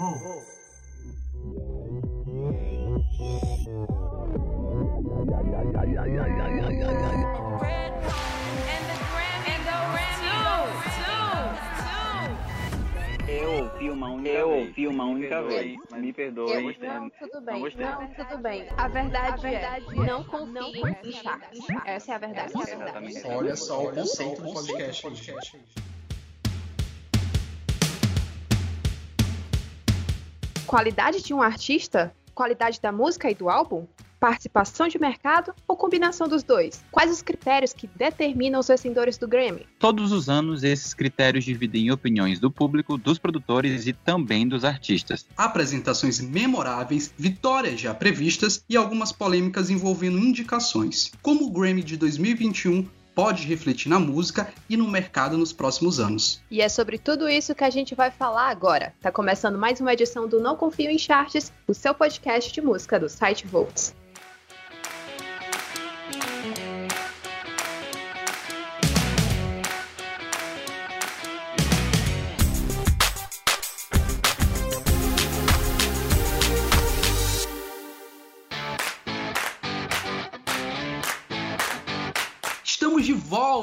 Volts. Eu ouvi uma única eu vez. ouvi uma única vez. Mas me perdoe. Eu, não, tudo bem. Não, não, tudo bem. A verdade, a verdade é, não confie em charts. Essa é a verdade. Essa é a verdade. Olha só o conceito do podcast. Qualidade de um artista? Qualidade da música e do álbum? participação de mercado ou combinação dos dois? Quais os critérios que determinam os vencedores do Grammy? Todos os anos, esses critérios dividem opiniões do público, dos produtores e também dos artistas. Apresentações memoráveis, vitórias já previstas e algumas polêmicas envolvendo indicações. Como o Grammy de 2021 pode refletir na música e no mercado nos próximos anos. E é sobre tudo isso que a gente vai falar agora. Tá começando mais uma edição do Não Confio em Charts, o seu podcast de música do site Volts.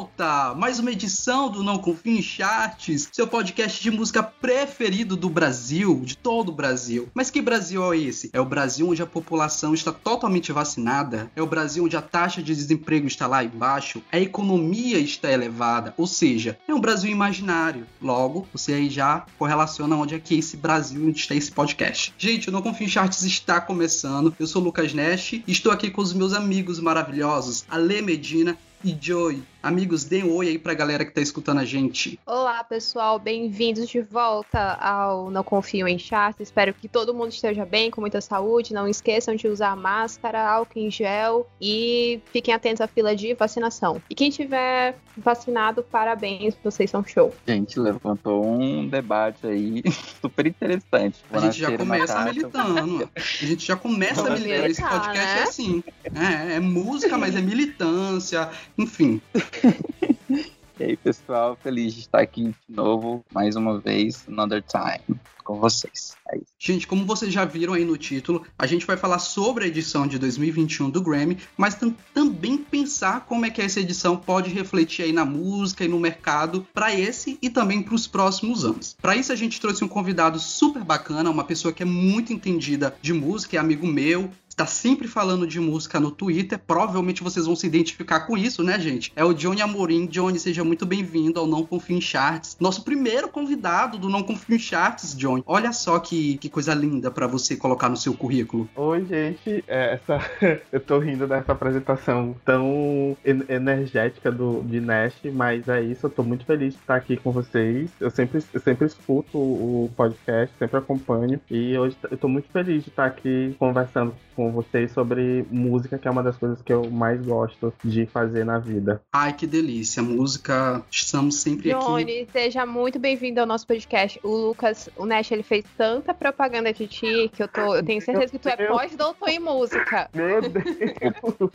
Volta! Mais uma edição do Não Confio em Charts, seu podcast de música preferido do Brasil, de todo o Brasil. Mas que Brasil é esse? É o Brasil onde a população está totalmente vacinada? É o Brasil onde a taxa de desemprego está lá embaixo? A economia está elevada? Ou seja, é um Brasil imaginário. Logo, você aí já correlaciona onde é que é esse Brasil, onde está esse podcast. Gente, o Não Confio em Charts está começando. Eu sou o Lucas Nash e estou aqui com os meus amigos maravilhosos, Ale Medina e Joey. Amigos, dê um oi aí pra galera que tá escutando a gente. Olá, pessoal, bem-vindos de volta ao Não Confio em Charts. Espero que todo mundo esteja bem, com muita saúde. Não esqueçam de usar máscara, álcool em gel e fiquem atentos à fila de vacinação. E quem tiver vacinado, parabéns, vocês são show. Gente, levantou um debate aí super interessante. A gente já começa militando. A gente já começa militando. Esse podcast é né? é assim. É, é música, mas é militância, enfim. e aí, pessoal, feliz de estar aqui de novo, mais uma vez, another time, com vocês. É gente, como vocês já viram aí no título, a gente vai falar sobre a edição de 2021 do Grammy, mas também pensar como é que essa edição pode refletir aí na música e no mercado para esse e também para os próximos anos. Para isso a gente trouxe um convidado super bacana, uma pessoa que é muito entendida de música, é amigo meu, está sempre falando de música no Twitter. Provavelmente vocês vão se identificar com isso, né, gente? É o Johnny Amorim. Johnny, seja muito bem-vindo ao Não Confio em Charts. Nosso primeiro convidado do Não Confio em Charts, Johnny. Olha só que, que coisa linda para você colocar no seu currículo. Oi, gente. É, essa... eu tô rindo dessa apresentação tão energética do, de Nash, mas é isso. Eu tô muito feliz de estar aqui com vocês. Eu sempre, eu sempre escuto o podcast, sempre acompanho. E hoje eu tô muito feliz de estar aqui conversando com com vocês sobre música, que é uma das coisas que eu mais gosto de fazer na vida. Ai, que delícia. Música, estamos sempre Johnny, aqui. Johnny, seja muito bem-vindo ao nosso podcast. O Lucas, o Nash, ele fez tanta propaganda de ti que eu, tô, eu tenho certeza que tu é pós-doutor em música. Meu Deus.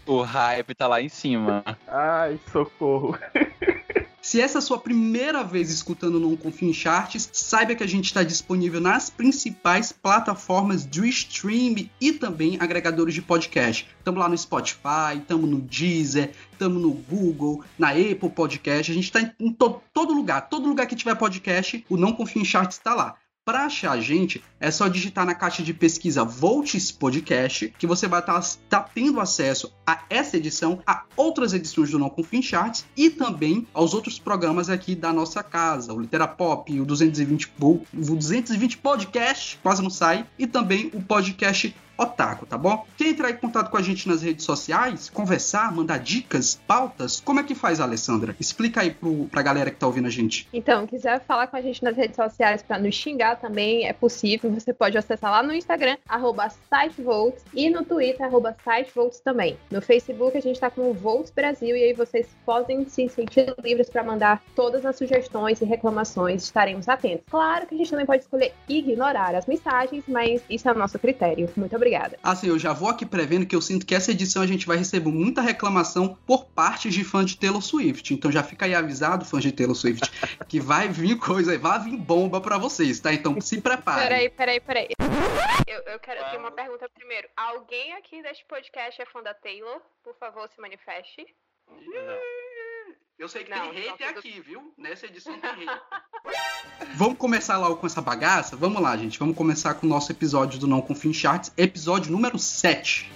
o, o hype tá lá em cima. Ai, socorro. Se essa é a sua primeira vez escutando Não Confio em Charts, saiba que a gente está disponível nas principais plataformas de stream e também agregadores de podcast. Estamos lá no Spotify, estamos no Deezer, estamos no Google, na Apple Podcast. A gente está em to todo lugar. Todo lugar que tiver podcast, o Não Confio em Charts está lá. Para achar a gente, é só digitar na caixa de pesquisa Volts Podcast, que você vai estar tá, tá tendo acesso a essa edição, a outras edições do Não Confim Charts e também aos outros programas aqui da nossa casa, o Litera Pop, o 220, o 220 Podcast, quase não sai, e também o podcast Otaku, tá bom? Quer entrar em contato com a gente nas redes sociais, conversar, mandar dicas, pautas? Como é que faz, Alessandra? Explica aí pro, pra galera que tá ouvindo a gente. Então, quiser falar com a gente nas redes sociais para nos xingar também, é possível. Você pode acessar lá no Instagram, arroba SiteVolts, e no Twitter, arroba SiteVolts também. No Facebook, a gente tá com o Volts Brasil, e aí vocês podem se sentir livres para mandar todas as sugestões e reclamações, estaremos atentos. Claro que a gente também pode escolher ignorar as mensagens, mas isso é o nosso critério. Muito obrigada obrigada. Assim, eu já vou aqui prevendo que eu sinto que essa edição a gente vai receber muita reclamação por parte de fãs de Taylor Swift. Então já fica aí avisado, fãs de Taylor Swift, que vai vir coisa, vai vir bomba para vocês, tá? Então se preparem. Peraí, peraí, peraí. Eu, eu quero ter uma pergunta primeiro. Alguém aqui deste podcast é fã da Taylor? Por favor, se manifeste. Eu sei que Não, tem hater tudo- aqui, viu? Nessa edição tem hater. Vamos começar logo com essa bagaça? Vamos lá, gente. Vamos começar com o nosso episódio do Não Confia em Charts, episódio número 7.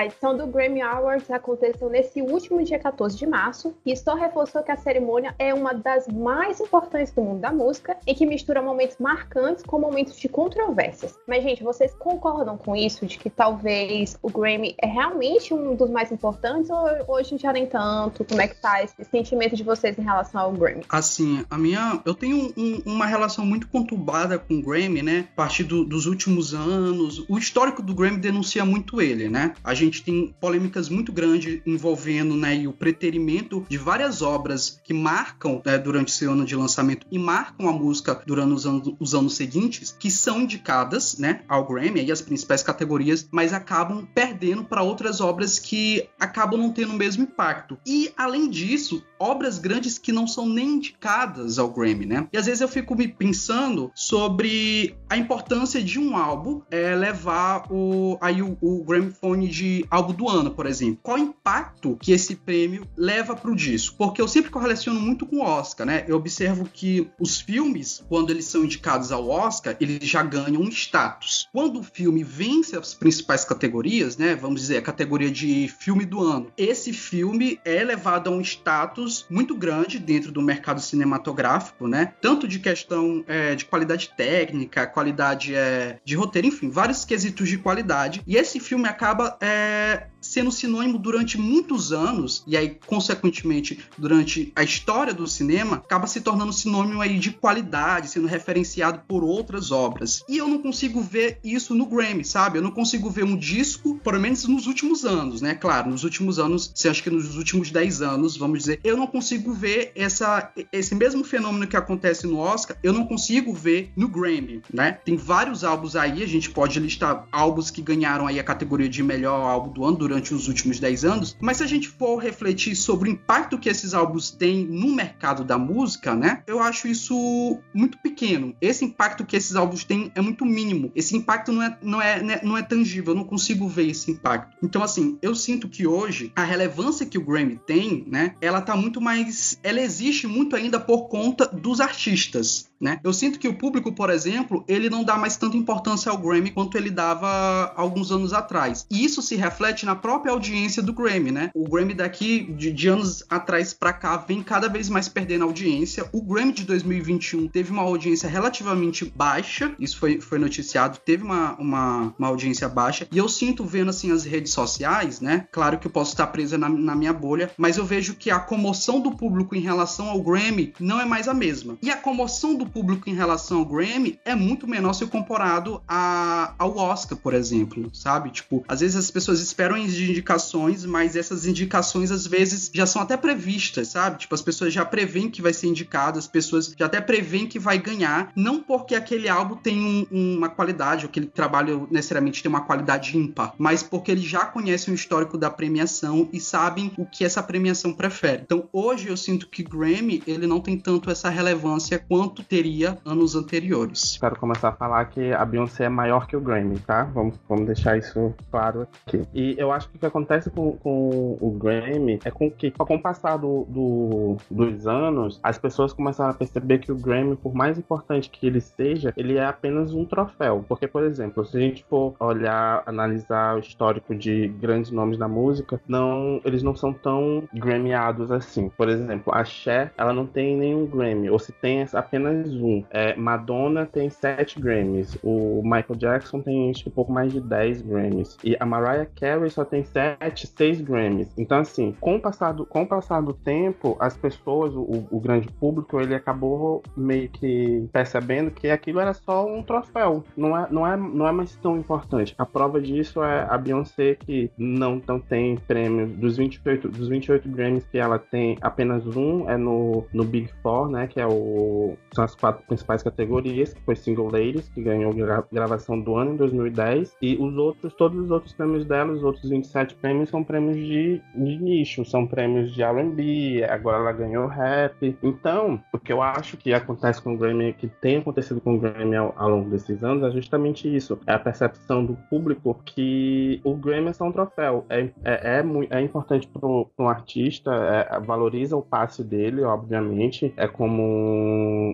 A edição do Grammy Awards aconteceu nesse último dia 14 de março e só reforçou que a cerimônia é uma das mais importantes do mundo da música e que mistura momentos marcantes com momentos de controvérsias. Mas, gente, vocês concordam com isso? De que talvez o Grammy é realmente um dos mais importantes ou hoje já nem tanto? Como é que tá esse sentimento de vocês em relação ao Grammy? Assim, a minha. Eu tenho um- uma relação muito conturbada com o Grammy, né? A partir do- dos últimos anos. O histórico do Grammy denuncia muito ele, né? A gente tem polêmicas muito grandes envolvendo né, o preterimento de várias obras que marcam né, durante seu ano de lançamento e marcam a música durante os anos, os anos seguintes, que são indicadas né, ao Grammy e as principais categorias, mas acabam perdendo para outras obras que acabam não tendo o mesmo impacto. E, além disso, obras grandes que não são nem indicadas ao Grammy, né? E às vezes eu fico me pensando sobre a importância de um álbum é, levar o, aí o, o Grammy Phone de álbum do ano, por exemplo. Qual o impacto que esse prêmio leva pro disco? Porque eu sempre correlaciono muito com o Oscar, né? Eu observo que os filmes, quando eles são indicados ao Oscar, eles já ganham um status. Quando o filme vence as principais categorias, né? Vamos dizer, a categoria de filme do ano, esse filme é levado a um status muito grande dentro do mercado cinematográfico, né? Tanto de questão é, de qualidade técnica, qualidade é, de roteiro, enfim, vários quesitos de qualidade. E esse filme acaba é, え sendo sinônimo durante muitos anos, e aí, consequentemente, durante a história do cinema, acaba se tornando sinônimo aí de qualidade, sendo referenciado por outras obras. E eu não consigo ver isso no Grammy, sabe? Eu não consigo ver um disco, pelo menos nos últimos anos, né? Claro, nos últimos anos, você acha que nos últimos 10 anos, vamos dizer, eu não consigo ver essa, esse mesmo fenômeno que acontece no Oscar, eu não consigo ver no Grammy, né? Tem vários álbuns aí, a gente pode listar álbuns que ganharam aí a categoria de melhor álbum do ano durante os últimos 10 anos, mas se a gente for refletir sobre o impacto que esses álbuns têm no mercado da música, né? Eu acho isso muito pequeno. Esse impacto que esses álbuns têm é muito mínimo. Esse impacto não é, não é, né, não é tangível, eu não consigo ver esse impacto. Então, assim, eu sinto que hoje a relevância que o Grammy tem, né? Ela tá muito mais. Ela existe muito ainda por conta dos artistas. Né? Eu sinto que o público, por exemplo, ele não dá mais tanta importância ao Grammy quanto ele dava alguns anos atrás. E isso se reflete na própria audiência do Grammy, né? O Grammy daqui de, de anos atrás para cá vem cada vez mais perdendo audiência. O Grammy de 2021 teve uma audiência relativamente baixa, isso foi, foi noticiado, teve uma, uma, uma audiência baixa. E eu sinto vendo assim as redes sociais, né? Claro que eu posso estar presa na, na minha bolha, mas eu vejo que a comoção do público em relação ao Grammy não é mais a mesma. E a comoção do público em relação ao Grammy é muito menor se comparado a, ao Oscar, por exemplo, sabe? Tipo, às vezes as pessoas esperam indicações, mas essas indicações às vezes já são até previstas, sabe? Tipo, as pessoas já preveem que vai ser indicado, as pessoas já até preveem que vai ganhar, não porque aquele álbum tem um, uma qualidade, ou aquele trabalho necessariamente tem uma qualidade ímpar, mas porque eles já conhecem o histórico da premiação e sabem o que essa premiação prefere. Então, hoje eu sinto que Grammy, ele não tem tanto essa relevância quanto teria anos anteriores. Quero começar a falar que a Beyoncé é maior que o Grammy, tá? Vamos, vamos deixar isso claro aqui. E eu acho que o que acontece com, com o Grammy é com que, com o passar do, do, dos anos, as pessoas começaram a perceber que o Grammy, por mais importante que ele seja, ele é apenas um troféu. Porque, por exemplo, se a gente for olhar, analisar o histórico de grandes nomes da música, não, eles não são tão Grammyados assim. Por exemplo, a Cher, ela não tem nenhum Grammy, ou se tem é apenas mais um. É, Madonna tem sete Grammys. O Michael Jackson tem acho que um pouco mais de 10 Grammys. E a Mariah Carey só tem sete, seis Grammys. Então, assim, com o passar do, com o passar do tempo, as pessoas, o, o grande público, ele acabou meio que percebendo que aquilo era só um troféu. Não é, não é, não é mais tão importante. A prova disso é a Beyoncé, que não, não tem prêmios. Dos 28, dos 28 Grammys que ela tem, apenas um é no, no Big Four, né? Que é o, são as quatro principais categorias, que foi Single Ladies, que ganhou gra, gravação do ano em 2010. E os outros, todos os outros prêmios dela, os outros 27 prêmios, são prêmios de, de nicho, são prêmios de RB, agora ela ganhou rap. Então, o que eu acho que acontece com o Grammy, que tem acontecido com o Grammy ao, ao longo desses anos, é justamente isso. É a percepção do público que o Grammy é só um troféu. É, é, é, é importante para um artista, é, valoriza o passe dele, obviamente. É como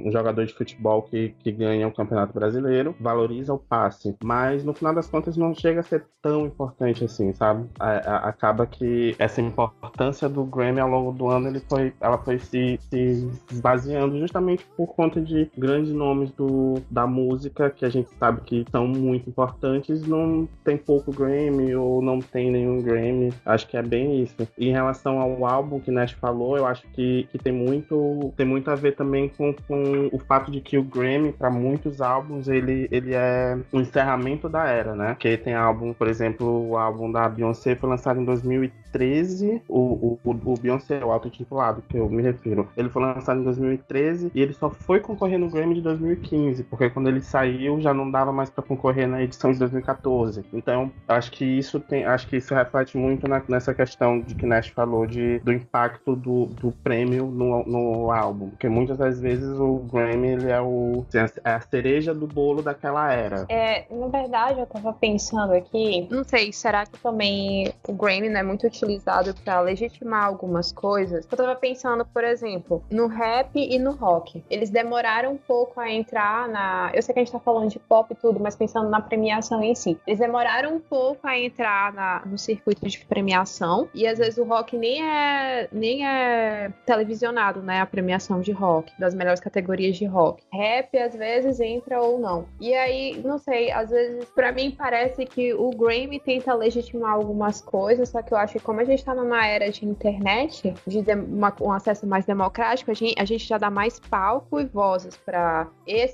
um jogador de futebol que, que ganha o Campeonato Brasileiro, valoriza o passe. Mas no final das contas não chega a ser tão importante assim, sabe? acaba que essa importância do Grammy ao longo do ano ele foi, ela foi se, se esvaziando justamente por conta de grandes nomes do, da música que a gente sabe que são muito importantes, não tem pouco Grammy ou não tem nenhum Grammy. Acho que é bem isso. Em relação ao álbum que Nash falou, eu acho que, que tem muito tem muito a ver também com, com o fato de que o Grammy para muitos álbuns ele, ele é o encerramento da era, né? Que tem álbum, por exemplo, o álbum da Beyoncé foi lançado em 2013, o, o, o Beyoncé, o auto-intitulado que eu me refiro, ele foi lançado em 2013 e ele só foi concorrer no Grammy de 2015, porque quando ele saiu já não dava mais para concorrer na edição de 2014. Então, acho que isso tem, acho que isso reflete muito na, nessa questão de que Nash falou de, do impacto do, do prêmio no, no álbum, porque muitas das vezes o Grammy ele é, o, é a cereja do bolo daquela era. É, na verdade, eu tava pensando aqui, não sei, será que também o Grammy não é muito utilizado para legitimar algumas coisas? Eu tava pensando, por exemplo, no rap e no rock. Eles demoraram um pouco a entrar na. Eu sei que a gente tá falando de pop e tudo, mas pensando na premiação em si. Eles demoraram um pouco a entrar na, no circuito de premiação. E às vezes o rock nem é, nem é televisionado, né? A premiação de rock, das melhores categorias de rock. Rap às vezes entra ou não. E aí, não sei, às vezes para mim parece que o Grammy tenta legitimar algumas coisas, só que eu acho que como a gente tá numa era de internet, de uma, um acesso mais democrático, a gente, a gente já dá mais palco e vozes para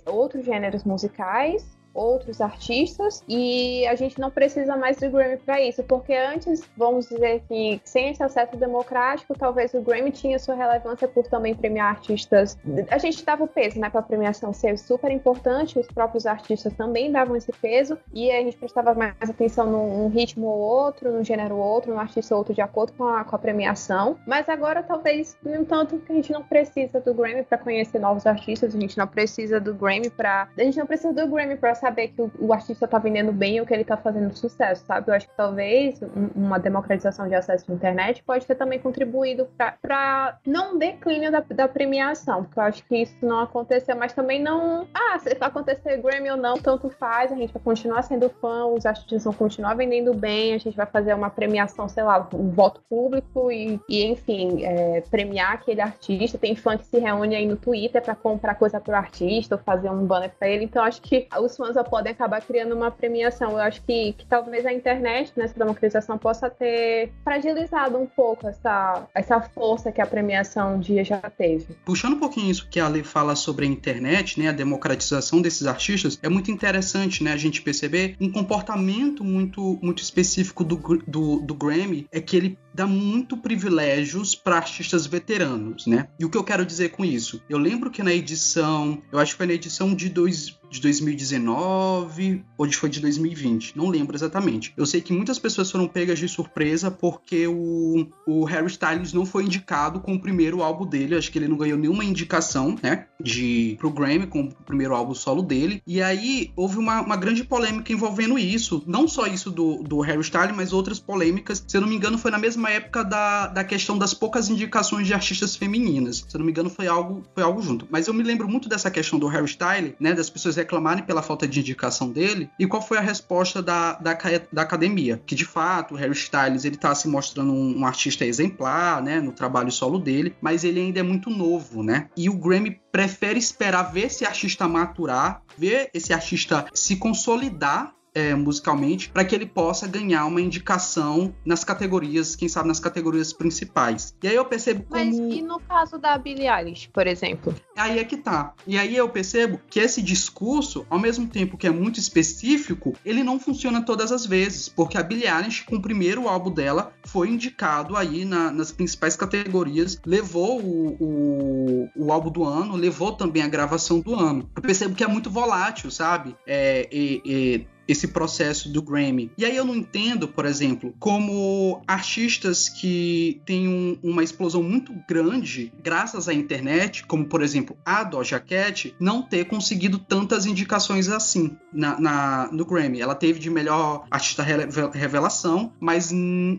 outros gêneros musicais outros artistas e a gente não precisa mais do Grammy para isso, porque antes, vamos dizer que sem esse acesso democrático, talvez o Grammy tinha sua relevância por também premiar artistas. A gente dava o peso, né, para a premiação ser super importante, os próprios artistas também davam esse peso e a gente prestava mais atenção num, ritmo ou outro, num gênero ou outro, num artista ou outro de acordo com a, com a premiação. Mas agora talvez no tanto que a gente não precisa do Grammy para conhecer novos artistas, a gente não precisa do Grammy para a gente não precisa do Grammy para saber que o, o, artista tá vendendo bem ou que ele tá fazendo sucesso, sabe? Eu acho que talvez uma democratização de acesso à internet pode ter também contribuído para não declínio da, da, premiação, porque eu acho que isso não aconteceu, mas também não. Ah, se acontecer Grammy ou não, tanto faz, a gente vai continuar sendo fã, os artistas vão continuar vendendo bem, a gente vai fazer uma premiação, sei lá, um voto público e, e enfim, é, premiar aquele artista. Tem fã que se reúne aí no Twitter para comprar coisa pro artista ou fazer um banner para ele, então acho que os fãs podem acabar criando uma premiação. Eu acho que, que talvez a internet, nessa democratização, possa ter fragilizado um pouco essa, essa força que a premiação um dia já teve. Puxando um pouquinho isso que a Lei fala sobre a internet, né, a democratização desses artistas, é muito interessante né, a gente perceber um comportamento muito, muito específico do, do, do Grammy, é que ele dá muito privilégios para artistas veteranos, né? E o que eu quero dizer com isso? Eu lembro que na edição, eu acho que foi na edição de dois, de 2019 ou de, foi de 2020, não lembro exatamente. Eu sei que muitas pessoas foram pegas de surpresa porque o, o Harry Styles não foi indicado com o primeiro álbum dele, acho que ele não ganhou nenhuma indicação, né, de pro Grammy com o primeiro álbum solo dele. E aí houve uma, uma grande polêmica envolvendo isso, não só isso do, do Harry Styles, mas outras polêmicas. Se eu não me engano, foi na mesma época da, da questão das poucas indicações de artistas femininas. Se eu não me engano, foi algo, foi algo junto. Mas eu me lembro muito dessa questão do Harry Styles, né? Das pessoas reclamarem pela falta de indicação dele. E qual foi a resposta da, da, da academia? Que de fato, o Harry Styles ele tá se mostrando um, um artista exemplar, né? No trabalho solo dele, mas ele ainda é muito novo, né? E o Grammy prefere esperar ver esse artista maturar, ver esse artista se consolidar é, musicalmente para que ele possa ganhar uma indicação nas categorias, quem sabe nas categorias principais. E aí eu percebo como... Mas e no caso da Billie Eilish, por exemplo? Aí é que tá. E aí eu percebo que esse discurso, ao mesmo tempo que é muito específico, ele não funciona todas as vezes, porque a Billie Eilish, com o primeiro álbum dela, foi indicado aí na, nas principais categorias, levou o, o, o, álbum do ano, levou também a gravação do ano. Eu percebo que é muito volátil, sabe? É, é, é esse processo do Grammy. E aí eu não entendo, por exemplo, como artistas que têm um, uma explosão muito grande graças à internet, como por exemplo a Doja Cat, não ter conseguido tantas indicações assim na, na no Grammy. Ela teve de melhor artista revelação, mas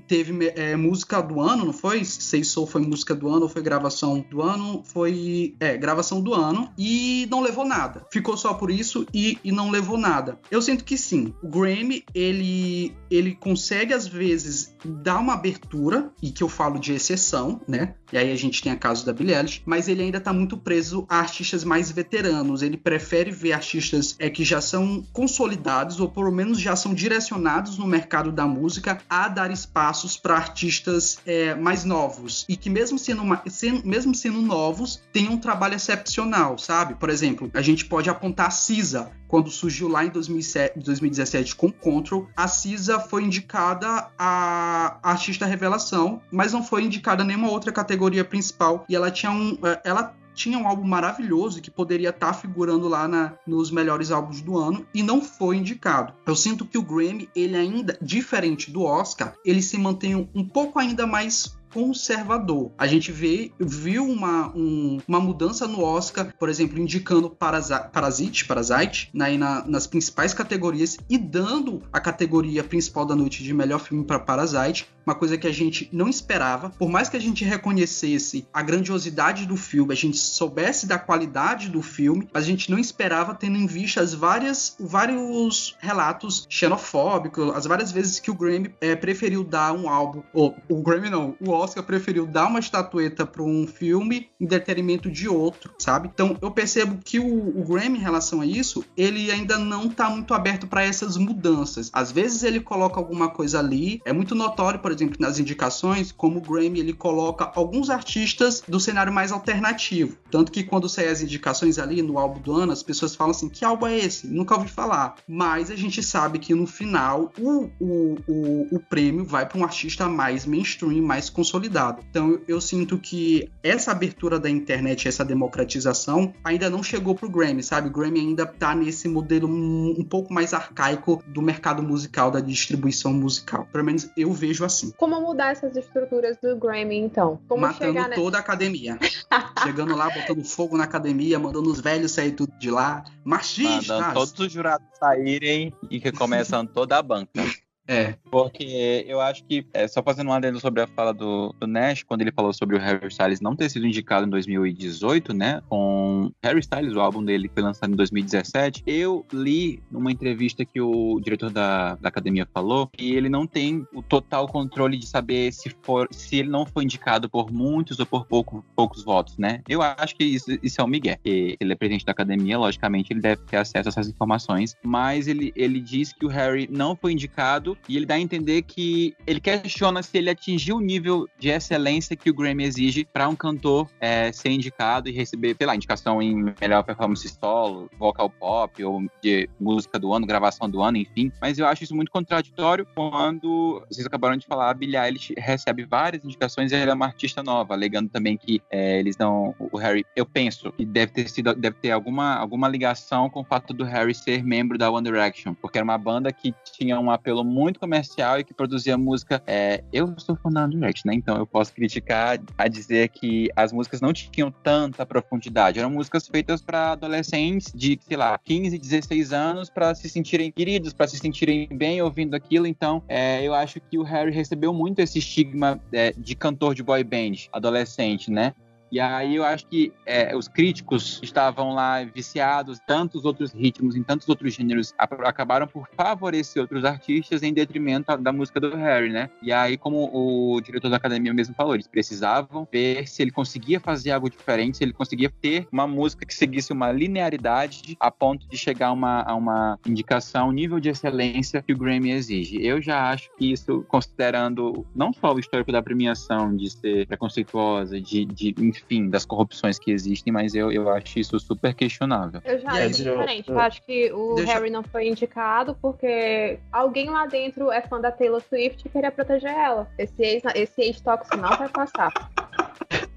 teve é, música do ano, não foi? Sei Soul foi música do ano ou foi gravação do ano? Foi é, gravação do ano e não levou nada. Ficou só por isso e, e não levou nada. Eu sinto que sim o Grammy, ele, ele consegue às vezes dar uma abertura, e que eu falo de exceção, né? E aí a gente tem a caso da Billie Eilish, mas ele ainda tá muito preso a artistas mais veteranos. Ele prefere ver artistas é, que já são consolidados, ou pelo menos já são direcionados no mercado da música, a dar espaços para artistas é, mais novos. E que mesmo sendo, uma, sendo, mesmo sendo novos, tenham um trabalho excepcional, sabe? Por exemplo, a gente pode apontar a Cisa, quando surgiu lá em 2007, 2017 com Control, a Cisa foi indicada a artista revelação, mas não foi indicada nenhuma outra categoria principal. E ela tinha um, é, ela tinha um álbum maravilhoso que poderia estar tá figurando lá na, nos melhores álbuns do ano e não foi indicado. Eu sinto que o Grammy, ele ainda, diferente do Oscar, ele se mantém um pouco ainda mais conservador. A gente vê, viu uma, um, uma mudança no Oscar, por exemplo, indicando Parasite, Parasite né, na, nas principais categorias e dando a categoria principal da noite de melhor filme para Parasite, uma coisa que a gente não esperava. Por mais que a gente reconhecesse a grandiosidade do filme, a gente soubesse da qualidade do filme, a gente não esperava, tendo em vista as várias, vários relatos xenofóbicos, as várias vezes que o Grammy é, preferiu dar um álbum, ou o Grammy não, o Oscar preferiu dar uma estatueta para um filme em detrimento de outro, sabe? Então eu percebo que o, o Grammy, em relação a isso, ele ainda não está muito aberto para essas mudanças. Às vezes ele coloca alguma coisa ali, é muito notório, por exemplo, nas indicações, como o Grammy ele coloca alguns artistas do cenário mais alternativo. Tanto que quando saem as indicações ali no álbum do ano, as pessoas falam assim: que álbum é esse? Nunca ouvi falar. Mas a gente sabe que no final o, o, o, o prêmio vai para um artista mais mainstream, mais consolidado. Então eu, sinto que essa abertura da internet, essa democratização, ainda não chegou pro Grammy, sabe? O Grammy ainda tá nesse modelo um, pouco mais arcaico do mercado musical, da distribuição musical. Pelo menos eu vejo assim. Como mudar essas estruturas do Grammy, então? Como Matando chegar toda a academia. Chegando lá, botando fogo na academia, mandando os velhos sair tudo de lá. Machistas! Mandando todos os jurados saírem e recomeçando toda a banca. É. Porque eu acho que, é, só fazendo um adendo sobre a fala do, do, Nash, quando ele falou sobre o Harry Styles não ter sido indicado em 2018, né? Com Harry Styles, o álbum dele foi lançado em 2017, eu li numa entrevista que o diretor da, da academia falou que ele não tem o total controle de saber se, for, se ele não foi indicado por muitos ou por pouco, poucos votos, né? Eu acho que isso, isso é o Miguel. Que ele é presidente da academia, logicamente ele deve ter acesso a essas informações, mas ele, ele diz que o Harry não foi indicado e ele dá a entender que ele questiona se ele atingiu o nível de excelência que o Grammy exige para um cantor é, ser indicado e receber, sei lá, indicação em melhor performance solo, vocal pop ou de música do ano, gravação do ano, enfim. Mas eu acho isso muito contraditório quando vocês acabaram de falar, a Billie Eilish recebe várias indicações e ela é uma artista nova, alegando também que é, eles dão o Harry. Eu penso que deve ter sido, deve ter alguma, alguma ligação com o fato do Harry ser membro da One Direction, porque era uma banda que tinha um apelo muito muito comercial e que produzia música. É, eu sou One Direction, né? Então eu posso criticar a dizer que as músicas não tinham tanta profundidade. Eram músicas feitas para adolescentes de, sei lá, 15, 16 anos para se sentirem queridos, para se sentirem bem ouvindo aquilo. Então, é, eu acho que o Harry recebeu muito esse estigma é, de cantor de boy band adolescente, né? E aí eu acho que é, os críticos estavam lá viciados, tantos outros ritmos, em tantos outros gêneros, acabaram por favorecer outros artistas em detrimento da música do Harry, né? E aí, como o diretor da academia mesmo falou, eles precisavam ver se ele conseguia fazer algo diferente, se ele conseguia ter uma música que seguisse uma linearidade a ponto de chegar uma, a uma indicação, nível de excelência que o Grammy exige. Eu já acho que isso, considerando não só o histórico da premiação, de ser preconceituosa, de, de enfim, das corrupções que existem, mas eu, eu acho isso super questionável. Eu já acho diferente. Eu, acho que o Deixa... Harry não foi indicado porque alguém lá dentro é fã da Taylor Swift e queria proteger ela. Esse ex, esse ex tóxico não vai passar.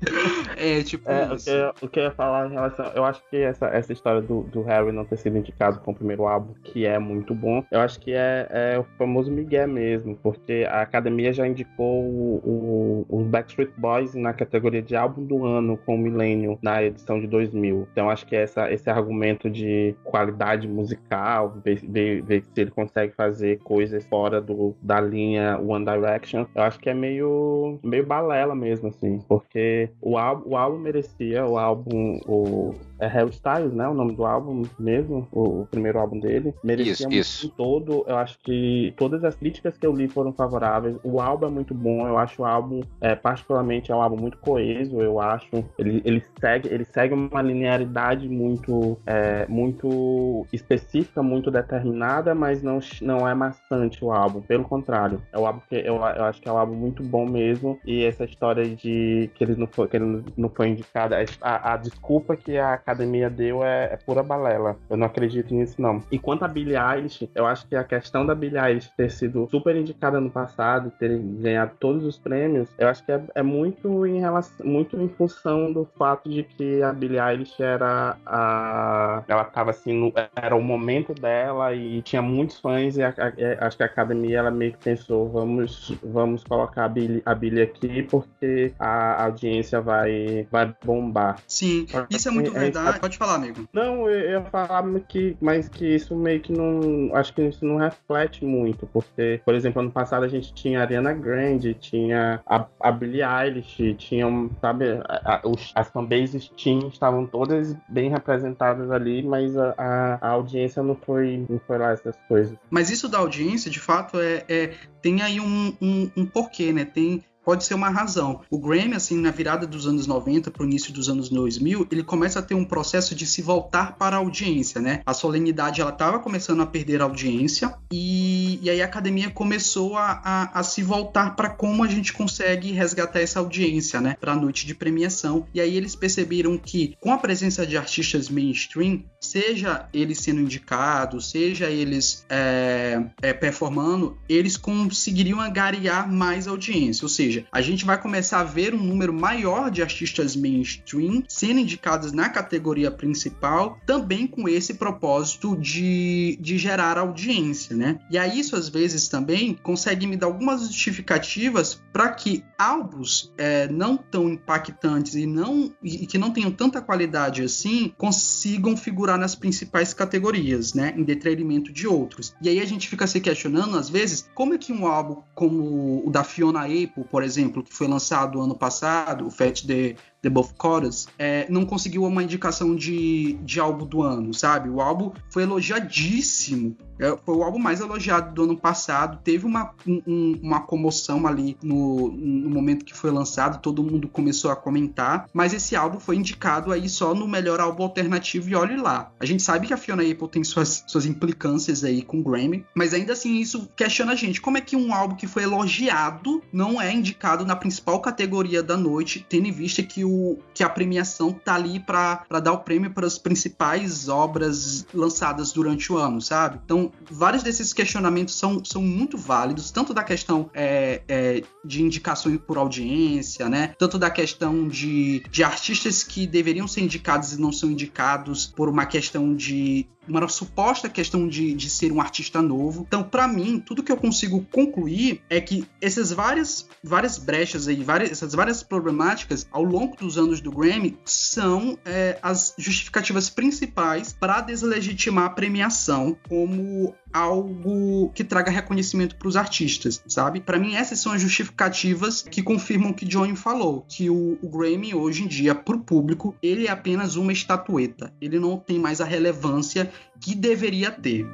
É, tipo é, o, que eu, o, que eu, ia falar em relação. Eu acho que essa, essa história do, do Harry não ter sido indicado com o primeiro álbum, que é muito bom, eu acho que é, é o famoso Miguel mesmo, porque a academia já indicou o, o, os Backstreet Boys na categoria de álbum do ano com o Millennium na edição de 2000. Então acho que essa, esse argumento de qualidade musical, ver, ver, ver se ele consegue fazer coisas fora do, da linha One Direction, eu acho que é meio, meio balela mesmo, assim, porque o álbum, o álbum merecia, o álbum, o, é Harry Styles, né? O nome do álbum mesmo, o, o primeiro álbum dele. Merecia isso, isso. todo. Eu acho que todas as críticas que eu li foram favoráveis. O álbum é muito bom. Eu acho o álbum, é, particularmente, é um álbum muito coeso. Eu acho. Ele, ele segue, ele segue uma linearidade muito, é, muito específica, muito determinada, mas não, não é maçante o álbum. Pelo contrário, é o álbum que eu, eu acho que é um álbum muito bom mesmo. E essa história de que ele não foi, que ele não foi indicado, a, a desculpa que a academia deu é, é, pura balela. Eu não acredito nisso, não. E quanto a Billie Eilish, eu acho que a questão da Billie Eilish ter sido super indicada no passado, ter ganhado todos os prêmios, eu acho que é, é muito em relação, muito em função do fato de que a Billie Eilish era a, ela tava assim, no, era o momento dela e tinha muitos fãs e a, a, acho que a academia ela meio que pensou, vamos, vamos colocar a Billie, a Billie aqui porque a audiência vai, vai bombar. Sim, isso é muito verdade verdade. Pode falar, amigo. Não, eu ia falar que, mas que isso meio que não. Acho que isso não reflete muito, porque, por exemplo, ano passado a gente tinha a Ariana Grande, tinha a, a Billie Eilish, tinham, sabe, a, a, os, as fanbases teen estavam todas bem representadas ali, mas a, a, audiência não foi, não foi lá essas coisas. Mas isso da audiência, de fato, é, é tem aí um, um, um porquê, né? Tem pode ser uma razão. O Grammy, assim, na virada dos anos 90 para o início dos anos 2000, ele começa a ter um processo de se voltar para a audiência, né? A solenidade, ela estava começando a perder a audiência e, e aí a academia começou a, a, a se voltar para como a gente consegue resgatar essa audiência, né? Para a noite de premiação. E aí eles perceberam que com a presença de artistas mainstream, seja eles sendo indicados, seja eles é, é, performando, eles conseguiriam angariar mais audiência. Ou seja, a gente vai começar a ver um número maior de artistas mainstream sendo indicados na categoria principal, também com esse propósito de, de gerar audiência, né? E aí isso às vezes também consegue me dar algumas justificativas para que álbuns é, não tão impactantes e não e que não tenham tanta qualidade assim consigam figurar nas principais categorias, né? Em detrimento de outros. E aí a gente fica se questionando às vezes como é que um álbum como o da Fiona Apple, por exemplo, que foi lançado ano passado, o Fat The The Both Chorus, é, não conseguiu uma indicação de, de álbum do ano, sabe? O álbum foi elogiadíssimo. É, foi o álbum mais elogiado do ano passado. Teve uma, um, uma comoção ali no, no momento que foi lançado, todo mundo começou a comentar. Mas esse álbum foi indicado aí só no melhor álbum alternativo e olhe lá. A gente sabe que a Fiona Apple tem suas, suas implicâncias aí com o Grammy, mas ainda assim isso questiona a gente. Como é que um álbum que foi elogiado não é indicado na principal categoria da noite, tendo em vista que o, o, que a premiação tá ali para dar o prêmio para as principais obras lançadas durante o ano, sabe? Então, vários desses questionamentos são, são muito válidos, tanto da questão é, é, de indicações por audiência, né? Tanto da questão de, de artistas que deveriam ser indicados e não são indicados por uma questão de uma suposta questão de, de ser um artista novo. Então, para mim, tudo que eu consigo concluir é que essas várias, várias brechas aí, várias, essas várias problemáticas ao longo dos anos do Grammy são é, as justificativas principais para deslegitimar a premiação como algo que traga reconhecimento para os artistas, sabe? Para mim, essas são as justificativas que confirmam o que Johnny falou, que o, o Grammy hoje em dia, para o público, ele é apenas uma estatueta. Ele não tem mais a relevância que deveria ter.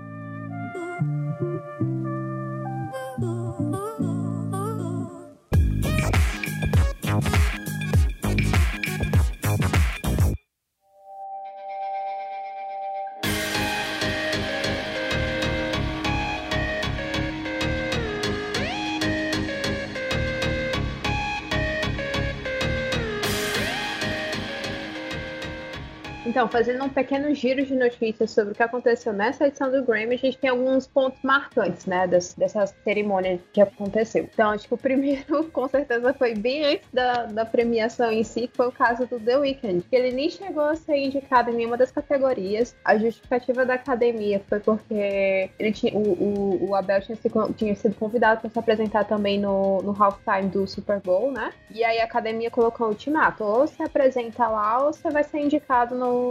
Então, fazendo um pequeno giro de notícias sobre o que aconteceu nessa edição do Grammy, a gente tem alguns pontos marcantes, né, das, dessa cerimônia que aconteceu. Então, acho que o primeiro, com certeza, foi bem antes da, da premiação em si, que foi o caso do The Weeknd, que ele nem chegou a ser indicado em nenhuma das categorias. A justificativa da academia foi porque ele tinha, o, o, o Abel tinha, sido, tinha sido convidado para se apresentar também no, no halftime do Super Bowl, né? E aí a academia colocou o ultimato: ou se apresenta lá, ou você vai ser indicado no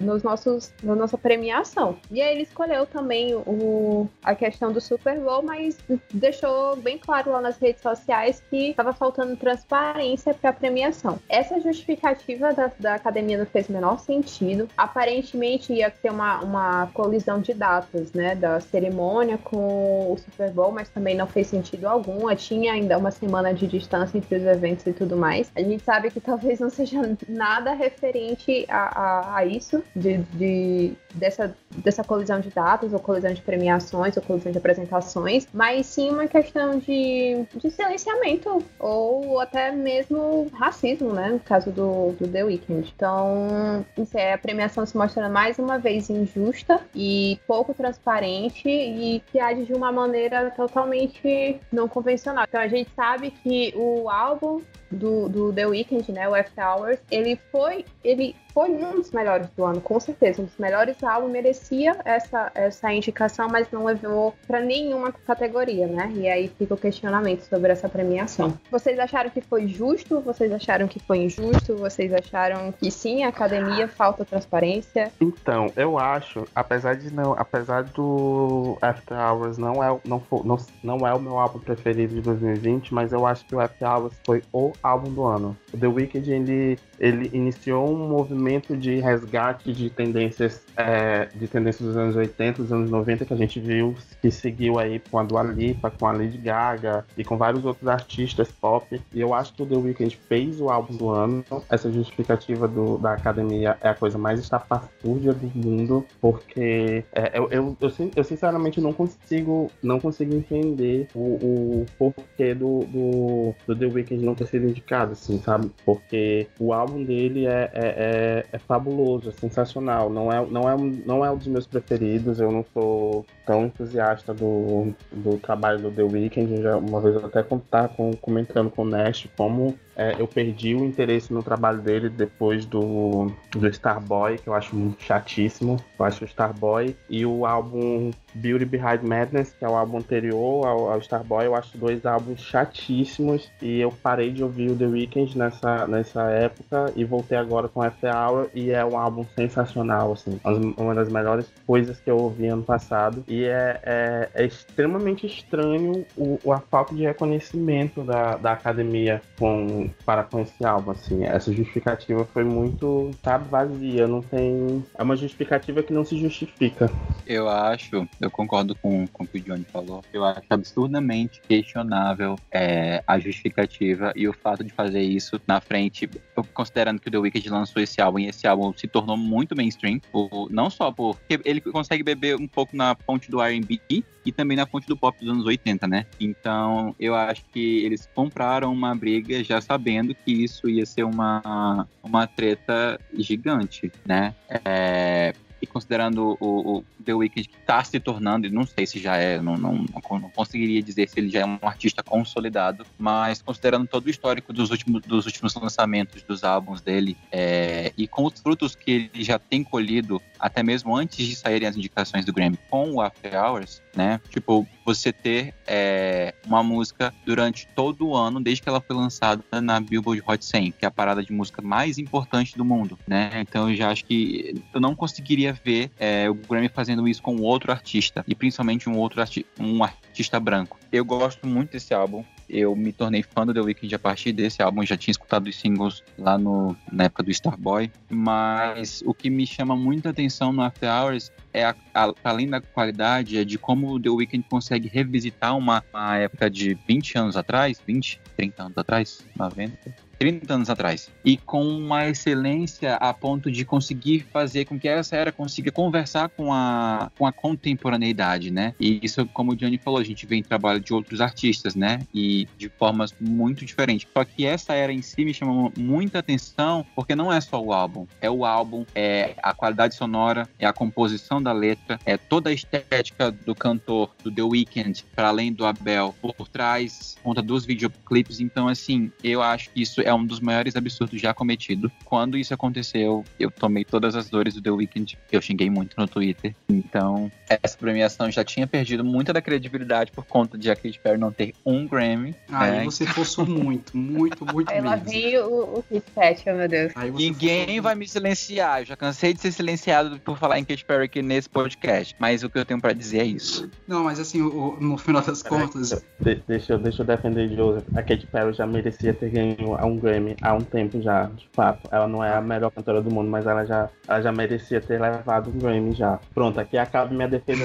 nos nossos, na nossa premiação. E aí ele escolheu também o, a questão do Super Bowl, mas deixou bem claro lá nas redes sociais que estava faltando transparência para a premiação. Essa justificativa da, da academia não fez o menor sentido. Aparentemente ia ter uma, uma colisão de datas, né, da cerimônia com o Super Bowl, mas também não fez sentido algum. Tinha ainda uma semana de distância entre os eventos e tudo mais. A gente sabe que talvez não seja nada referente a, a isso, de, de, dessa, dessa colisão de datas, ou colisão de premiações, ou colisão de apresentações, mas sim uma questão de, de silenciamento, ou até mesmo racismo, né? No caso do, do The Weeknd. Então, isso é, a premiação se mostra mais uma vez injusta e pouco transparente e que age de uma maneira totalmente não convencional. Então, a gente sabe que o álbum do, do The Weeknd, né, o After Hours, ele foi, ele foi um dos melhores do ano, com certeza, um dos melhores álbuns, merecia essa, essa indicação, mas não levou para nenhuma categoria, né? E aí fica o questionamento sobre essa premiação. Vocês acharam que foi justo? Vocês acharam que foi injusto? Vocês acharam que sim, a academia falta transparência? Então, eu acho, apesar de não, apesar do After Hours não é, não, não, não é o meu álbum preferido de 2020, mas eu acho que o After Hours foi o álbum do ano. O The Weeknd, ele, ele iniciou um movimento de resgate de tendências é, de tendências dos anos 80, dos anos 90 que a gente viu que seguiu aí com a Dua Lipa, com a Lady Gaga e com vários outros artistas pop. E eu acho que o The Weeknd fez o álbum do ano. Essa justificativa do, da academia é a coisa mais estapafúrdia do mundo, porque é, eu, eu, eu, eu, sinceramente não consigo não consigo entender o, o porquê do, do, do The Weeknd não ter sido indicado, assim, sabe? Porque o álbum dele é, é, é, é fabuloso, é sensacional. Não é, não, é, não é um dos meus preferidos, eu não sou tão entusiasta do, do trabalho do The Weeknd. Já, uma vez eu até estava comentando com o Nash como é, eu perdi o interesse no trabalho dele depois do, do Starboy, que eu acho muito chatíssimo. Eu acho o Starboy e o álbum Beauty Behind Madness, que é o álbum anterior ao, ao Starboy, eu acho dois álbuns chatíssimos. E eu parei de ouvir o The Weeknd nessa, nessa época e voltei agora com After Hour e é um álbum sensacional, assim. Uma das melhores coisas que eu ouvi ano passado. E é, é, é extremamente estranho o, a falta de reconhecimento da, da academia com, para com esse álbum, assim. Essa justificativa foi muito, sabe, vazia. Não tem... É uma justificativa que não se justifica. Eu acho eu concordo com, com o que o Johnny falou. Eu acho absurdamente questionável é, a justificativa e o fato de fazer isso na frente, considerando que o The Wicked lançou esse álbum e esse álbum se tornou muito mainstream, por, não só porque ele consegue beber um pouco na fonte do R&B e também na fonte do pop dos anos 80, né? Então, eu acho que eles compraram uma briga já sabendo que isso ia ser uma, uma treta gigante, né? É, e considerando o, o The Weeknd que está se tornando, não sei se já é, não, não, não, conseguiria dizer se ele já é um artista consolidado, mas considerando todo o histórico dos últimos, dos últimos lançamentos dos álbuns dele é, e com os frutos que ele já tem colhido, até mesmo antes de saírem as indicações do Grammy com o After Hours, né? Tipo, você ter é, uma música durante todo o ano, desde que ela foi lançada na Billboard Hot 100, que é a parada de música mais importante do mundo, né? Então eu já acho que eu não conseguiria ver é, o Grammy fazendo isso com outro artista, e principalmente um outro arti um artista branco. Eu gosto muito desse álbum, eu me tornei fã do The Weeknd a partir desse álbum, já tinha escutado os singles lá no, na época do Starboy, mas o que me chama muita atenção no After Hours é, a, a, além da qualidade, é de como o The Weeknd consegue revisitar uma, uma época de 20 anos atrás, 20, 30 anos atrás, 90, 30 anos atrás. E com uma excelência a ponto de conseguir fazer com que essa era consiga conversar com a, com a contemporaneidade, né? E isso, como o Johnny falou, a gente vê em trabalho de outros artistas, né? E de formas muito diferentes. Só que essa era em si me chamou muita atenção, porque não é só o álbum. É o álbum, é a qualidade sonora, é a composição da letra, é toda a estética do cantor, do The Weeknd, para além do Abel, por trás, conta dos videoclipes. Então, assim, eu acho que isso é é um dos maiores absurdos já cometido. Quando isso aconteceu, eu tomei todas as dores do The Weeknd. Eu xinguei muito no Twitter. Então, essa premiação já tinha perdido muita da credibilidade por conta de a Katy Perry não ter um Grammy. Aí né? você forçou muito, muito, muito Aí lá vem o, o Kit Kat, meu Deus. Ninguém vai me silenciar. Eu já cansei de ser silenciado por falar em Katy Perry aqui nesse podcast. Mas o que eu tenho para dizer é isso. Não, mas assim, o, no final das contas. deixa, deixa eu defender Joseph. A Katy Perry já merecia ter ganho um Grammy há um tempo já, de fato. Ela não é a melhor cantora do mundo, mas ela já, ela já merecia ter levado um Grammy já. Pronto, aqui acaba minha defesa.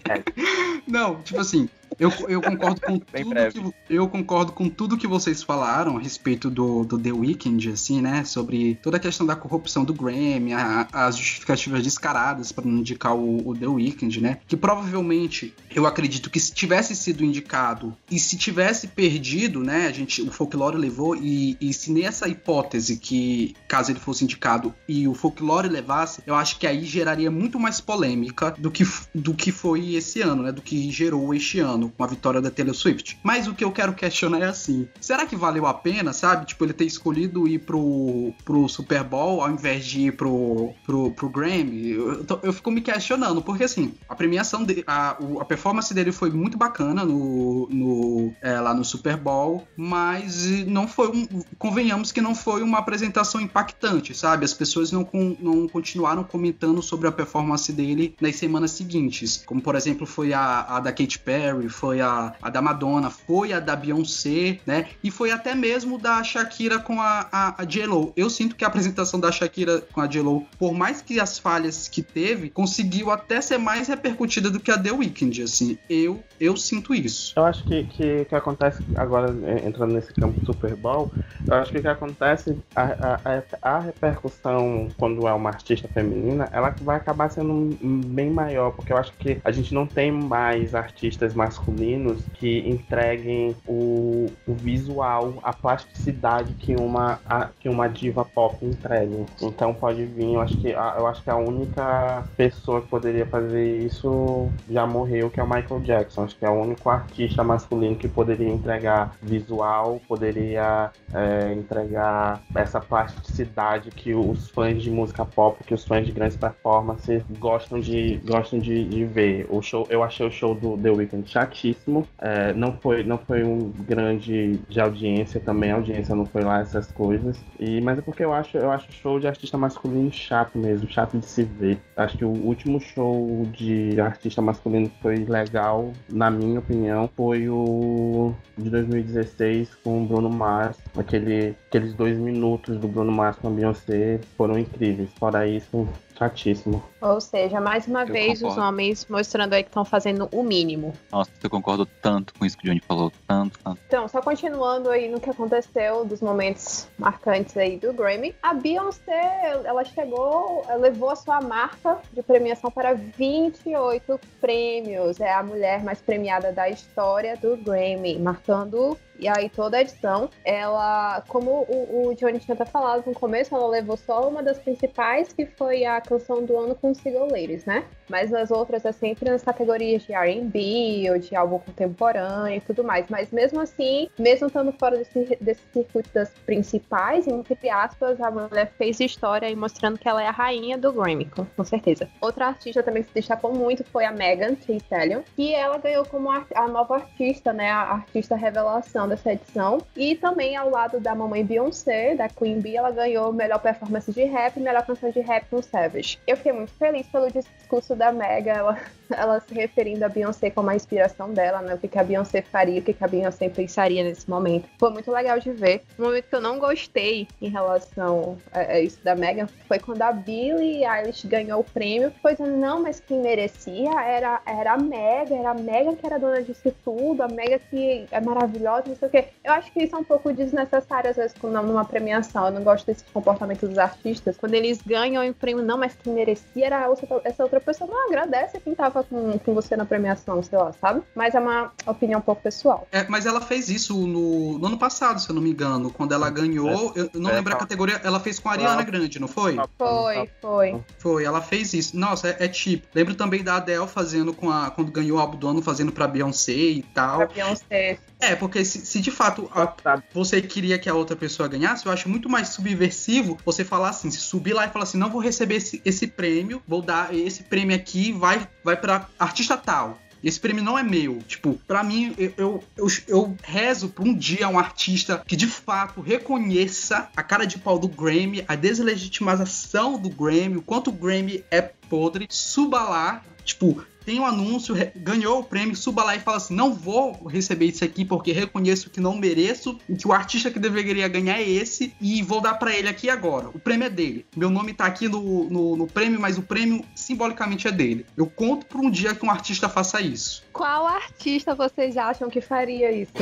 não, tipo assim, eu, eu concordo com tudo que, eu concordo com tudo que vocês falaram a respeito do, do The Weeknd, assim, né? Sobre toda a questão da corrupção do Grammy, a, as justificativas descaradas para não indicar o, o, The Weeknd, né? Que provavelmente eu acredito que se tivesse sido indicado e se tivesse perdido, né? A gente, o folclore levou e, e se nessa hipótese que caso ele fosse indicado e o folclore levasse, eu acho que aí geraria muito mais polêmica do que, do que foi esse ano, né? Do que gerou este ano ano com a vitória da Taylor Swift. Mas o que eu quero questionar é assim: será que valeu a pena, sabe? Tipo, ele ter escolhido ir pro, pro Super Bowl ao invés de ir pro, pro, pro Grammy? Eu, eu, fico me questionando, porque assim, a premiação, de, a, a performance dele foi muito bacana no, no, é, lá no Super Bowl, mas não foi um. Convenhamos que não foi uma apresentação impactante, sabe? As pessoas não, não continuaram comentando sobre a performance dele nas semanas seguintes, como por exemplo foi a, a da Katy Perry, foi a, a da Madonna, foi a da Beyoncé, né? E foi até mesmo da Shakira com a, a, a J-Lo. Eu sinto que a apresentação da Shakira com a J-Lo, por mais que as falhas que teve, conseguiu até ser mais repercutida do que a The Weeknd, assim. Eu, eu sinto isso. Eu acho que que, que acontece agora, é, entrando nesse campo do Super Bowl, eu acho que o que acontece, a, a, a repercussão quando é uma artista feminina, ela vai acabar sendo bem maior, porque eu acho que a gente não tem mais artistas masculinos masculinos que entreguem o, o visual, a plasticidade que uma, a, que uma diva pop entrega. Então pode vir, eu acho que a, eu acho que a única pessoa que poderia fazer isso já morreu, que é o Michael Jackson. Acho que é o único artista masculino que poderia entregar visual, poderia é, entregar essa plasticidade que os fãs de música pop, que os fãs de grandes performances gostam de, gostam de, de ver. O show, eu achei o show do The Weeknd chato chatíssimo. É, não, foi, não foi um grande de audiência também, a audiência não foi lá essas coisas. E, mas é porque eu acho, eu acho show de artista masculino chato mesmo, chato de se ver. Acho que o último show de artista masculino que foi legal, na minha opinião, foi o de 2016 com o Bruno Mars. Aquele, aqueles dois minutos do Bruno Mars com a Beyoncé foram incríveis. Fora isso, chatíssimo. Ou seja, mais uma eu vez concordo. os homens mostrando aí que estão fazendo o mínimo. Nossa, eu concordo tanto com isso que o Johnny falou, tanto, tanto. Então, só continuando aí no que aconteceu, dos momentos marcantes aí do Grammy, a Beyoncé, ela chegou, levou a sua marca de premiação para 28 prêmios. É a mulher mais premiada da história do Grammy, marcando E aí toda a edição, ela, como o, o Johnny tinha até falado no começo, ela levou só uma das principais, que foi a canção do ano com Single Ladies, né? Mas nas outras é sempre nas categorias de R&B ou de álbum contemporâneo e tudo mais. Mas mesmo assim, mesmo estando fora desse, desse circuito das principais, entre aspas, a mulher fez história e mostrando que ela é a rainha do Grammy, com, com certeza. Outra artista também que se destacou muito foi a Megan Thee Stallion, que ela ganhou como a, a nova artista, né? A artista revelação dessa edição. E também ao lado da mamãe Beyoncé, da Queen Bee, ela ganhou melhor performance de rap e melhor canção de rap com Savage. Eu fiquei muito feliz pelo discurso da Mega, ela, ela se referindo a Beyoncé como a inspiração dela, né? O que, que a Beyoncé faria, o que, que a Beyoncé pensaria nesse momento. Foi muito legal de ver. Um momento que eu não gostei em relação a, a isso da Mega foi quando a Billie Eilish ganhou o prêmio. Pois não, mas quem merecia era, era a Mega, era a Mega que era dona disso tudo, a Mega que é maravilhosa, não sei o quê. Eu acho que isso é um pouco desnecessário, às vezes, numa premiação. Eu não gosto desse comportamento dos artistas. Quando eles ganham o prêmio, não, mas quem merecia era essa outra pessoa. Não, agradece quem tava com, com você na premiação, sei lá, sabe? Mas é uma opinião um pouco pessoal. É, mas ela fez isso no, no ano passado, se eu não me engano. Quando ela ganhou, eu não É, lembro a tá. categoria, ela fez com a Ariana. Grande, não foi? Foi, foi. Foi, ela fez isso. Nossa, é, é tipo. Lembro também da Adele fazendo com a. Quando ganhou o álbum do ano, fazendo pra Beyoncé e tal. Beyoncé. É, porque se, se de fato a- você queria que a outra pessoa ganhasse, eu acho muito mais subversivo você falar assim, se subir lá e falar assim, não vou receber esse, esse prêmio, vou dar esse prêmio aqui, vai, vai pra artista tal. Esse prêmio não é meu. Tipo, pra mim, eu, eu, eu, eu rezo pra um dia um artista que de fato reconheça a cara de pau do Grammy, a deslegitimação do Grammy, o quanto o Grammy é podre, suba lá, tipo, tem um anúncio, ganhou o prêmio, suba lá e fala assim: não vou receber isso aqui porque reconheço que não mereço e que o artista que deveria ganhar é esse e vou dar pra ele aqui agora. O prêmio é dele. Meu nome tá aqui no, no, no prêmio, mas o prêmio simbolicamente é dele. Eu conto por um dia que um artista faça isso. Qual artista vocês acham que faria isso?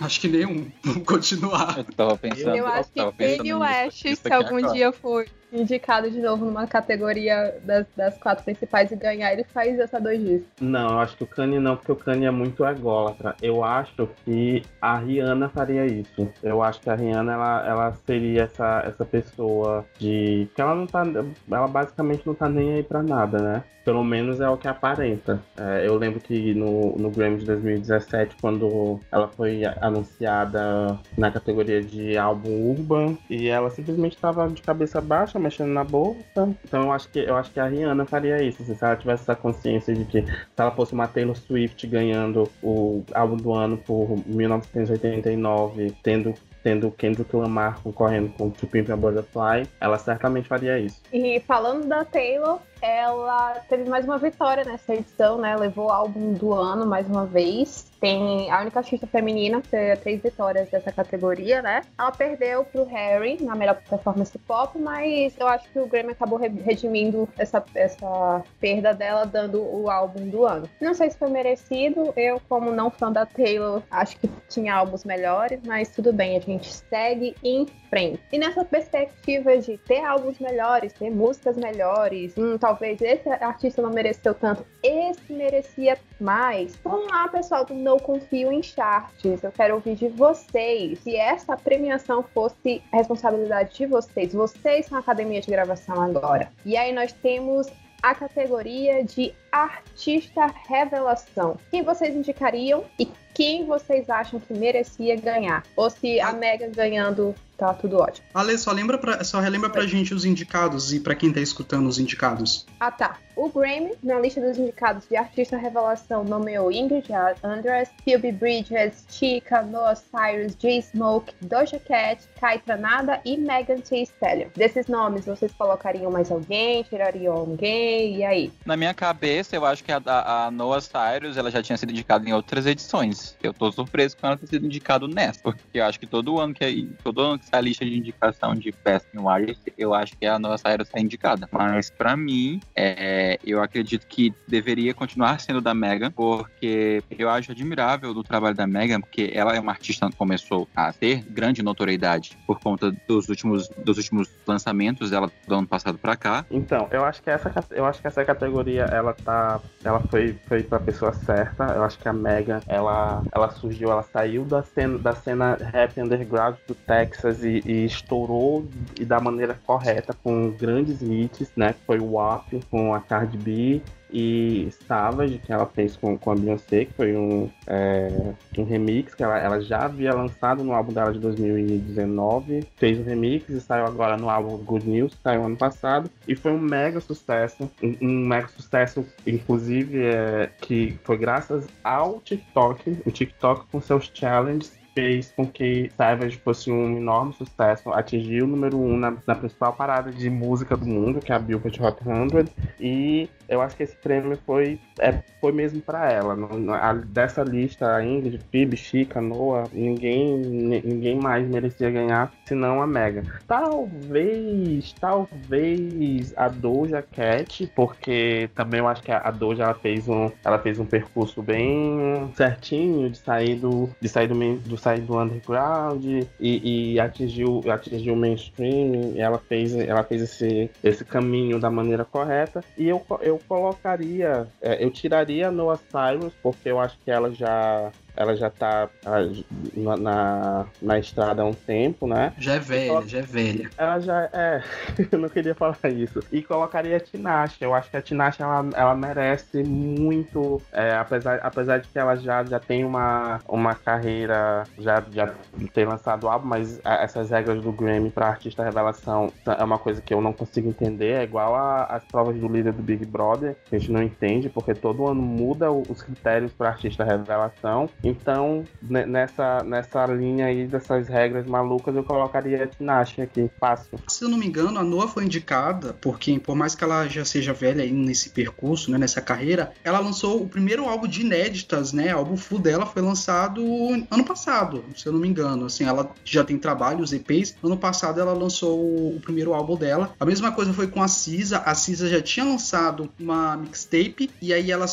Acho que nenhum. Vamos continuar. Eu tava pensando. Eu acho que Kanye nisso- West, se algum dia for indicado de novo numa categoria das, das quatro principais e ganhar, ele faz essa doidice. Não, eu acho que o Kanye não, porque o Kanye é muito ególatra. Eu acho que a Rihanna faria isso. Eu acho que a Rihanna, ela, ela seria essa, essa pessoa de... que ela não tá... Ela basicamente não tá nem aí pra nada, né? Pelo menos é o que aparenta. É, eu lembro que no, no Grammy de 2017, quando ela foi anunciada na categoria de álbum urban, e ela simplesmente estava de cabeça baixa, mexendo na bolsa. Então eu acho que eu acho que a Rihanna faria isso, assim, se ela tivesse essa consciência de que se ela fosse uma Taylor Swift ganhando o álbum do ano por 1989, tendo tendo Kendrick Lamar concorrendo com To Pimp a Butterfly, ela certamente faria isso. E falando da Taylor, ela teve mais uma vitória nessa edição, né? Levou o álbum do ano mais uma vez. Tem a única artista feminina a ter três vitórias dessa categoria, né? Ela perdeu pro Harry na melhor performance pop, mas eu acho que o Grammy acabou re- redimindo essa, essa perda dela, dando o álbum do ano. Não sei se foi merecido. Eu, como não fã da Taylor, acho que tinha álbuns melhores, mas tudo bem, a gente segue em frente. E nessa perspectiva de ter álbuns melhores, ter músicas melhores, hum, esse artista não mereceu tanto, esse merecia mais. Vamos lá, pessoal do Não Confio em Charts. Eu quero ouvir de vocês. Se essa premiação fosse a responsabilidade de vocês, vocês são a academia de gravação agora. E aí nós temos a categoria de artista revelação. Quem vocês indicariam e quem vocês acham que merecia ganhar? Ou se a Mega ganhando, tá tudo ótimo. Ale, só, lembra pra, só relembra pra gente os indicados e pra quem tá escutando os indicados. Ah, tá. O Grammy, na lista dos indicados de artista revelação, nomeou Ingrid Andress, Phoebe Bridges, Chica, Noah Cyrus, J. Smoke, Doja Cat, Kai Tranada e Megan Thee Stallion. Desses nomes, vocês colocariam mais alguém? Tirariam alguém? E aí? Na minha cabeça, eu acho que a, a, a Noah Cyrus ela já tinha sido indicada em outras edições. Eu tô surpreso com ela ter sido indicada nessa. Porque eu acho que todo ano que, todo ano que essa lista de indicação de Best New Artist, eu acho que a Noah Cyrus é indicada. Mas pra mim, é, eu acredito que deveria continuar sendo da Megan, porque eu acho admirável o trabalho da Megan, porque ela é uma artista que começou a ter grande notoriedade por conta dos últimos, dos últimos lançamentos dela do ano passado pra cá. Então, eu acho que essa, eu acho que essa categoria, ela tá, ela foi, foi pra pessoa certa. Eu acho que a Megan, ela, ela surgiu, ela saiu da cena, da cena rap underground do Texas e, e estourou e da maneira correta com grandes hits, né? Foi o WAP com a Cardi B e Savage, que ela fez com, com a Beyoncé, que foi um, é, um remix que ela, ela já havia lançado no álbum dela de 2019, fez um remix e saiu agora no álbum Good News, que saiu ano passado, e foi um mega sucesso, um, um mega sucesso, inclusive, é, que foi graças ao TikTok, o TikTok com seus challenges fez com que Savage fosse um enorme sucesso, atingiu o número um na, na, principal parada de música do mundo, que é a Billboard Hot 100, e eu acho que esse prêmio foi, é, foi mesmo para ela. A, dessa lista, a Ingrid, Phoebe, Chica, Noah, ninguém, ninguém mais merecia ganhar, senão a Mega. Talvez, talvez a Doja Cat, porque também eu acho que a Doja ela fez um, ela fez um percurso bem certinho de sair do, de sair do, do sair do underground e, e atingiu, atingiu o mainstream. ela fez, ela fez esse, esse caminho da maneira correta. E eu, eu colocaria, é, eu tiraria Noah Cyrus, porque eu acho que ela já ela já tá na, na, na, estrada há um tempo, né? Já é velha, ela, já é velha. Ela já é. eu não queria falar isso. E colocaria a Tinashe. Eu acho que a Tinashe ela, ela merece muito, é, apesar, apesar de que ela já, já tem uma, uma carreira, já, já tem lançado álbum, mas essas regras do Grammy para artista revelação é uma coisa que eu não consigo entender. É igual às provas do líder do Big Brother, que a gente não entende, porque todo ano muda os critérios para artista revelação. Então, nessa, nessa linha aí dessas regras malucas, eu colocaria a Tinashe aqui, fácil. Se eu não me engano, a Noah foi indicada porque, por mais que ela já seja velha aí nesse percurso, né, nessa carreira, ela lançou o primeiro álbum de inéditas, né? O álbum full dela foi lançado ano passado, se eu não me engano. Assim, ela já tem trabalhos, EPs. Ano passado ela lançou o primeiro álbum dela. A mesma coisa foi com a Cisa. A Cisa já tinha lançado uma mixtape e aí ela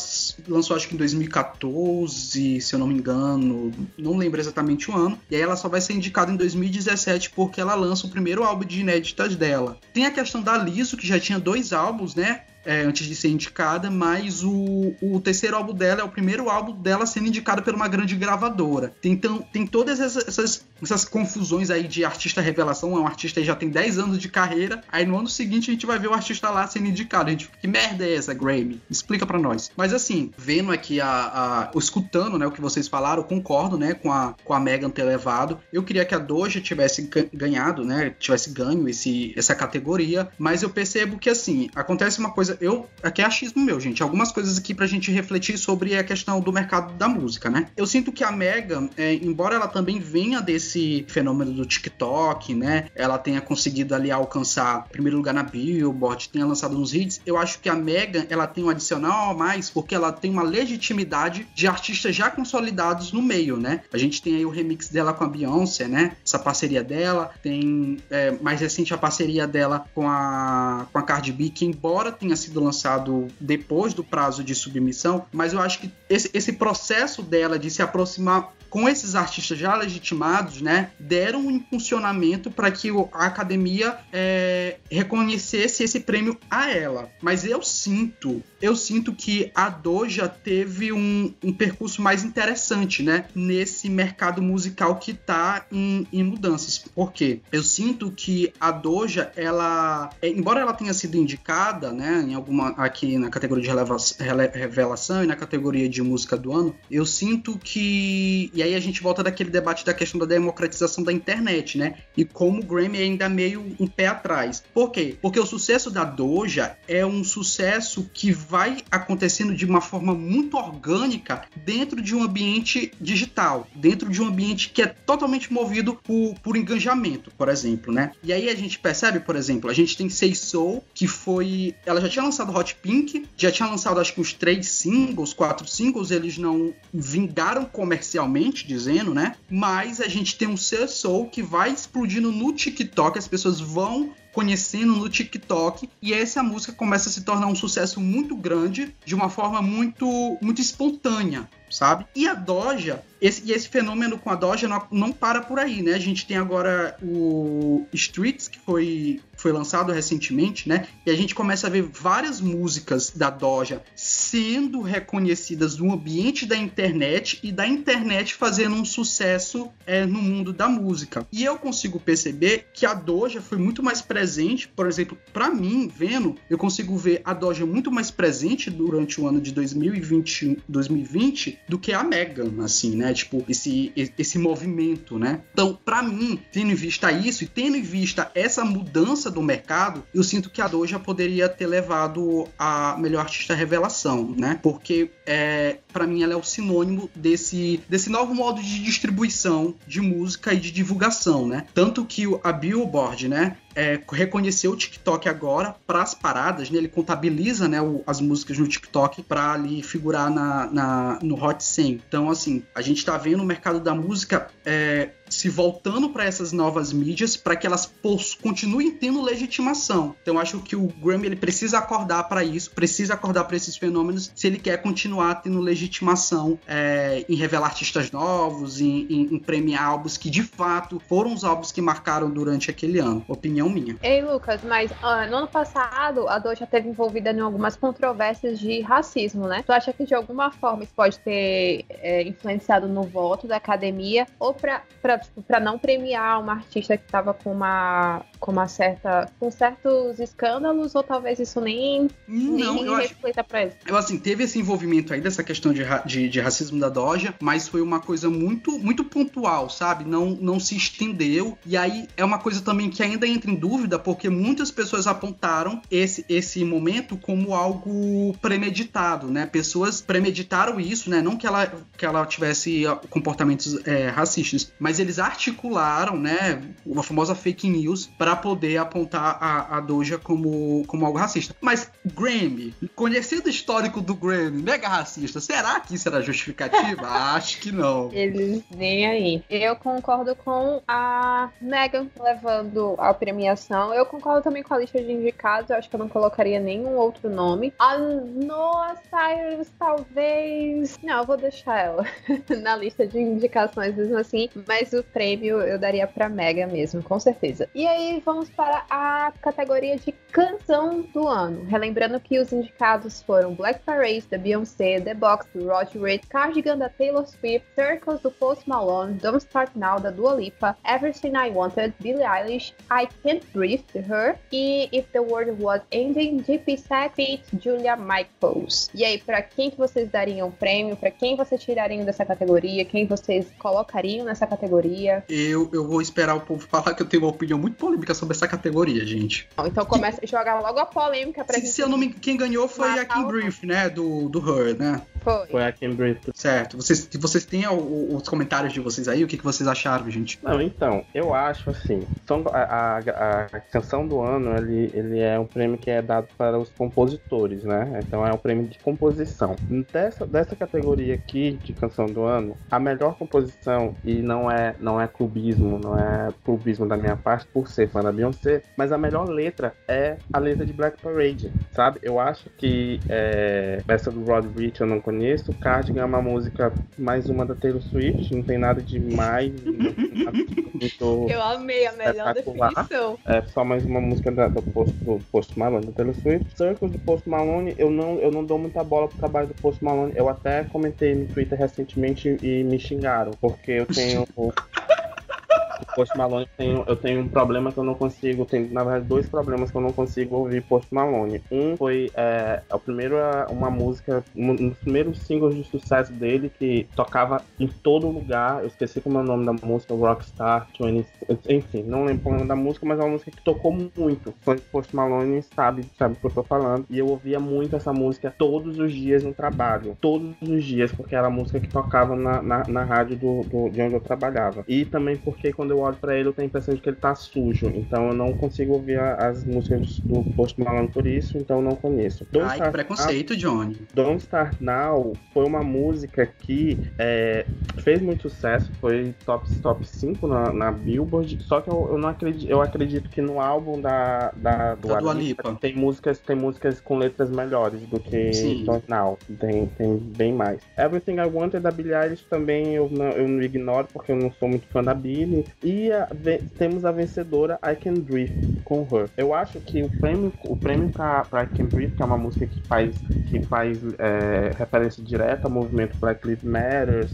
lançou acho que em 2014, se eu não me engano engano, não lembro exatamente o ano. E aí ela só vai ser indicada em 2017 porque ela lança o primeiro álbum de inéditas dela. Tem a questão da Liso, que já tinha dois álbuns, né? é, antes de ser indicada, mas o, o terceiro álbum dela é o primeiro álbum dela sendo indicado por uma grande gravadora. Então tem todas essas, essas, essas, confusões aí de artista revelação, é um artista que já tem 10 anos de carreira, aí no ano seguinte a gente vai ver o artista lá sendo indicado. A gente que merda é essa, Grammy? Explica para nós. Mas assim, vendo aqui a, a, escutando, né, o que vocês falaram, concordo, né, com a com a Megan ter levado. Eu queria que a Doja tivesse ganhado, né, tivesse ganho esse essa categoria, mas eu percebo que assim, acontece uma coisa eu, aqui é achismo meu, gente, algumas coisas aqui pra gente refletir sobre a questão do mercado da música, né? Eu sinto que a Mega, é, embora ela também venha desse fenômeno do TikTok, né? Ela tenha conseguido ali alcançar primeiro lugar na Billboard, tenha lançado uns hits, eu acho que a Mega, ela tem um adicional a mais porque ela tem uma legitimidade de artistas já consolidados no meio, né? A gente tem aí o remix dela com a Beyoncé, né? Essa parceria dela, tem é, mais recente a parceria dela com a, com a Cardi B, que embora tenha sido lançado depois do prazo de submissão, mas eu acho que esse, esse processo dela de se aproximar com esses artistas já legitimados, né, deram um impulsionamento para que a academia é, reconhecesse esse prêmio a ela. Mas eu sinto, eu sinto que a Doja teve um, um percurso mais interessante, né, nesse mercado musical que está em, em, mudanças. Por quê? Eu sinto que a Doja, ela, é, embora ela tenha sido indicada, né, em alguma aqui na categoria de revelação e na categoria de música do ano, eu sinto que e aí a gente volta daquele debate da questão da democratização da internet, né? E como o Grammy é ainda meio um pé atrás. Por quê? Porque o sucesso da Doja é um sucesso que vai acontecendo de uma forma muito orgânica dentro de um ambiente digital, dentro de um ambiente que é totalmente movido por, por engajamento, por exemplo, né? E aí a gente percebe, por exemplo, a gente tem Say Soul, que foi. Ela já tinha lançado Hot Pink, já tinha lançado acho que uns três singles, quatro singles, eles não vingaram comercialmente dizendo, né? Mas a gente tem um ser soul que vai explodindo no TikTok, as pessoas vão conhecendo no TikTok e essa música começa a se tornar um sucesso muito grande de uma forma muito muito espontânea sabe? E a Doja, esse, e esse fenômeno com a Doja não, não para por aí, né? A gente tem agora o Streets, que foi, foi lançado recentemente, né? E a gente começa a ver várias músicas da Doja sendo reconhecidas no ambiente da internet e da internet fazendo um sucesso é, no mundo da música. E eu consigo perceber que a Doja foi muito mais presente, por exemplo, para mim, vendo, eu consigo ver a Doja muito mais presente durante o ano de 2020, 2020 do que a Megan, assim, né? Tipo, esse, esse movimento, né? Então, para mim, tendo em vista isso e tendo em vista essa mudança do mercado, eu sinto que a Doja poderia ter levado a melhor artista revelação, né? Porque, é, para mim, ela é o sinônimo desse, desse novo modo de distribuição de música e de divulgação, né? Tanto que a Billboard, né? é, reconheceu o TikTok agora para as paradas, né? Ele contabiliza, né, o, as músicas no TikTok para ali figurar na, na, no Hot 100. Então, assim, a gente está vendo o mercado da música é, se voltando para essas novas mídias para que elas continuem tendo legitimação. Então, acho que o Grammy ele precisa acordar para isso, precisa acordar para esses fenômenos se ele quer continuar tendo legitimação é, em revelar artistas novos, em, em, em premiar álbuns que de fato foram os álbuns que marcaram durante aquele ano. Opinião minha. Ei, Lucas, mas uh, no ano passado a Doja teve envolvida em algumas controvérsias de racismo, né? Tu acha que de alguma forma isso pode ter é, influenciado no voto da academia ou pra, tipo, pra não premiar uma artista que tava com uma, com uma certa. com certos escândalos, ou talvez isso nem, não, nem eu reflita acho, pra eles? Eu assim, teve esse envolvimento aí dessa questão de, de, de racismo da Doja, mas foi uma coisa muito, muito pontual, sabe? Não, não se estendeu. E aí é uma coisa também que ainda entra em dúvida, porque muitas pessoas apontaram esse, esse momento como algo premeditado, né? Pessoas premeditaram isso, né? Não que ela, que ela tivesse comportamentos é, racistas, mas eles articularam, né? Uma famosa fake news para poder apontar a, a Doja como, como algo racista. Mas Grammy, conhecendo o histórico do Grammy, mega racista, será que isso era justificativa? Acho que não. Eles nem aí. Eu concordo com a Megan levando prêmio premiação. Eu concordo também com a lista de indicados. Eu acho que eu não colocaria nenhum outro nome. A Noah Cyrus, talvez. Não, eu vou deixar ela na lista de indicações mesmo assim. Mas o prêmio eu daria pra Mega mesmo, com certeza. E aí vamos para a categoria de canção do ano. Relembrando que os indicados foram Black Parade da Beyoncé, The Box do Roger Reid, Cardigan da Taylor Swift, Circles do Post Malone, Don't Start Now da Dua Lipa, Everything I Wanted, Billie Eilish, I Can't Breathe Her e If the World Was Ending de Pissac feat. Julia Michaels. E aí, para quem que vocês dariam prêmio? Para quem vocês tirariam dessa categoria? Quem vocês colocariam nessa categoria? Eu, eu vou esperar o povo falar que eu tenho uma opinião muito polêmica sobre essa categoria, gente. Então começa a jogar logo a polêmica pra se, gente. Se eu não me quem ganhou foi a Kim Brief, né? Do, do Her, né? Foi. Foi a Kim Brief. Certo. Vocês, vocês têm os comentários de vocês aí? O que, que vocês acharam, gente? Não, então, eu acho assim, a, a, a, canção do ano, ele, ele é um prêmio que é dado para os compositores, né? Então é um prêmio de composição. Dessa, dessa categoria aqui de canção do ano, a melhor composição, e não é, não é clubismo, não é clubismo da minha parte por ser da Beyoncé, mas a melhor letra é a letra de Black Parade, sabe? Eu acho que é, essa do Rod Rich eu não conheço, Cardigan é uma música mais uma da Taylor Swift, não tem nada de mais. muito eu amei a melhor definição. É só mais uma música da, do, Post, do Post Malone, da Taylor Swift. Circles do Post Malone, eu não, eu não dou muita bola pro trabalho do Post Malone. Eu até comentei no Twitter recentemente e me xingaram, porque eu tenho. Post Malone eu tenho um problema que eu não consigo, tem na verdade dois problemas que eu não consigo ouvir Post Malone. Um foi é, a primeira uma música, um dos primeiros singles de sucesso dele que tocava em todo lugar. Eu esqueci como é o nome da música, Rockstar 20, enfim, não lembro o nome da música, mas é uma música que tocou muito. Foi Post Malone sabe, sabe o que eu tô falando. E eu ouvia muito essa música todos os dias no trabalho, todos os dias, porque era a música que tocava na, na, na rádio do, do, de onde eu trabalhava. E também porque quando eu olho pra ele, eu tenho a impressão de que ele tá sujo. Então eu não consigo ouvir a- as músicas do Post Malone por isso, então eu não conheço. Don't Ai, que Start preconceito, Johnny. Don't Start Now foi uma música que é, fez muito sucesso, foi top, top 5 na, na Billboard, só que eu, eu não acredito, eu acredito que no álbum da, da, do Da Dua Lipa. tem músicas, tem músicas com letras melhores do que Sim. Don't Now, tem, tem bem mais. Everything I Wanted da Billie Eilish também eu não, eu não ignoro, porque eu não sou muito fã da Billie, e a- temos a vencedora I Can Breathe com Her. Eu acho que o prêmio, o prêmio pra, pra I Can Breathe, que é uma música que faz, que faz é, referência direta ao movimento Black Lives Matter,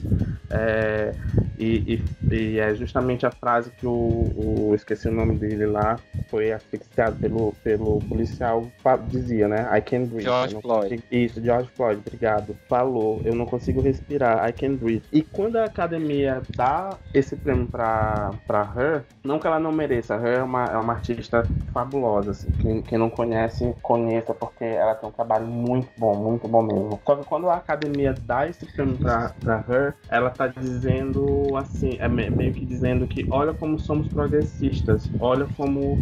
é, e, e- e é justamente a frase que o, o- esqueci o nome dele lá, foi asfixiado pelo, pelo policial, dizia, né? I can breathe. George não Floyd. Isso, George Floyd, obrigado. Falou, eu não consigo respirar, I can breathe. E quando a academia dá esse prêmio pra, pra Her, não que ela não mereça, Her é uma, é uma artista fabulosa, assim. Quem, quem não conhece, conheça, porque ela tem um trabalho muito bom, muito bom mesmo. Só que quando a academia dá esse prêmio pra, pra Her, ela tá dizendo assim, é me- meio que dizendo que olha como somos progressistas, olha como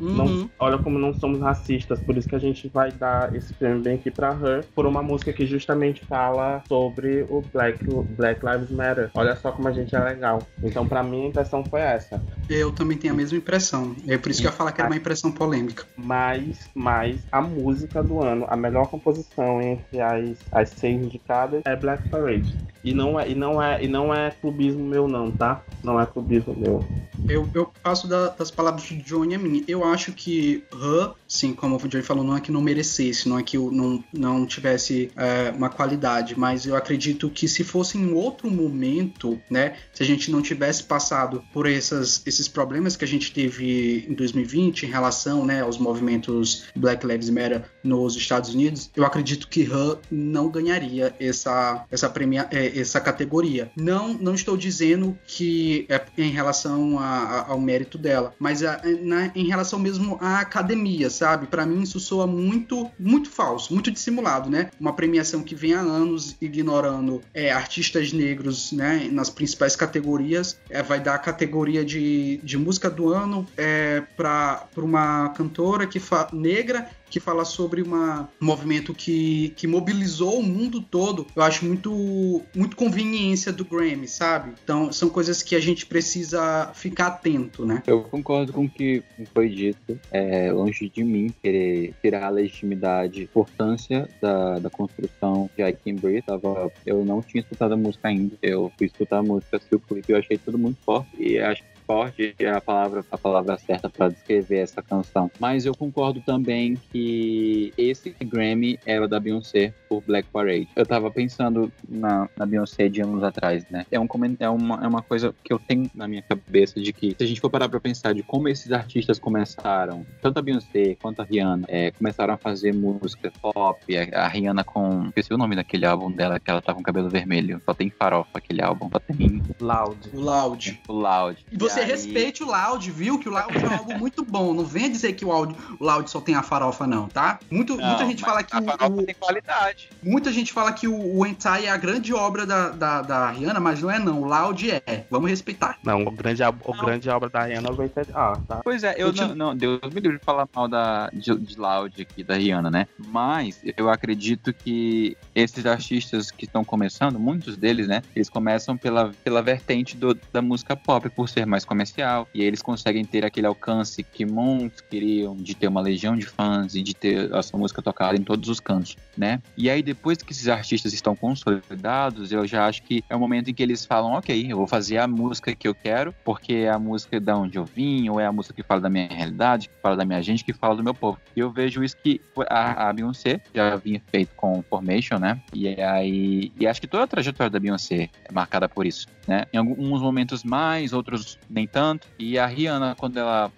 não, Uhum. olha como não somos racistas, por isso que a gente vai dar esse prêmio bem aqui pra Her, por uma música que justamente fala sobre o Black, Black Lives Matter. Olha só como a gente é legal. Então, pra mim, a impressão foi essa. Eu também tenho a mesma impressão. É por isso que eu ia falar que era uma impressão polêmica. Mas, mas a música do ano, a melhor composição entre as, as seis indicadas é Black Parade. E não é, e não é, e não é clubismo meu, não, tá? Não é clubismo meu. Eu, eu passo da- das palavras de Johnny a mim. Eu acho que Her, sim, como o Johnny falou, não é que não merecesse, não é que não, não tivesse é, uma qualidade, mas eu acredito que se fosse em outro momento, né, se a gente não tivesse passado por essas, esses problemas que a gente teve em 2020 em relação né, aos movimentos Black Lives Matter nos Estados Unidos, eu acredito que Her não ganharia essa, essa, premia, é, essa categoria. Não, não estou dizendo que é em relação a- a- ao mérito dela, mas a- na- em relação mesmo à academia, sabe? Para mim isso soa muito, muito falso, muito dissimulado, né? Uma premiação que vem há anos ignorando é, artistas negros, né? Nas principais categorias, é, vai dar a categoria de, de música do ano é, para uma cantora que negra que fala sobre uma, um movimento que, que mobilizou o mundo todo. Eu acho muito, muito conveniência do Grammy, sabe? Então, são coisas que a gente precisa ficar atento, né? Eu concordo com o que foi dito. É longe de mim querer tirar a legitimidade, importância da, da construção de I Can Breathe. Eu não tinha escutado a música ainda. Eu fui escutar a música, assisti o clipe, eu achei tudo muito forte. E acho que forte é a palavra, a palavra certa para descrever essa canção. Mas eu concordo também que esse Grammy era da Beyoncé por Black Parade. Eu tava pensando na, na Beyoncé de anos atrás, né? É, um, é, uma, é uma coisa que eu tenho na minha cabeça de que se a gente for parar pra pensar de como esses artistas começaram, tanto a Beyoncé quanto a Rihanna, é, começaram a fazer música pop, a, a Rihanna com... Esqueci o nome daquele álbum dela, que ela tá com cabelo vermelho. Só tem farofa aquele álbum, só tem Loud. O Loud. o Loud. E você aí- respeite o Loud, viu? Que o Loud é um álbum muito bom. Não venha dizer que o, Loud, o Loud só tem a farofa, não, tá? Muito, Não, muita gente fala que a o, farofa o- tem qualidade. muita gente fala que o, o Entai é a grande obra da, da, da Rihanna, mas não é não. O Loud é. Vamos respeitar. Não, o grande, o Não. grande obra da Rihanna vai ser. Ah, tá. Pois é, eu não, não, Deus me livre de falar mal da, de, de Loud aqui, da Rihanna, né? Mas eu acredito que esses artistas que estão começando, muitos deles, né? Eles começam pela, pela vertente do- da música pop, por ser mais comercial. E eles conseguem ter aquele alcance que muitos queriam, de ter uma legião de fãs e de ter a sua música tocada em todos os cantos, né? E aí, depois que esses artistas estão consolidados, eu já acho que é o momento em que eles falam, ok, eu vou fazer a música que eu quero, porque é a música da onde eu vim, ou é a música que fala da minha realidade, que fala da minha gente, que fala do meu povo. E eu vejo isso que a, a Beyoncé já vinha feito com Formation, né? E aí, e acho que toda a trajetória da Beyoncé é marcada por isso, né? Em alguns momentos mais, outros nem tanto. E a Rihanna, quando ela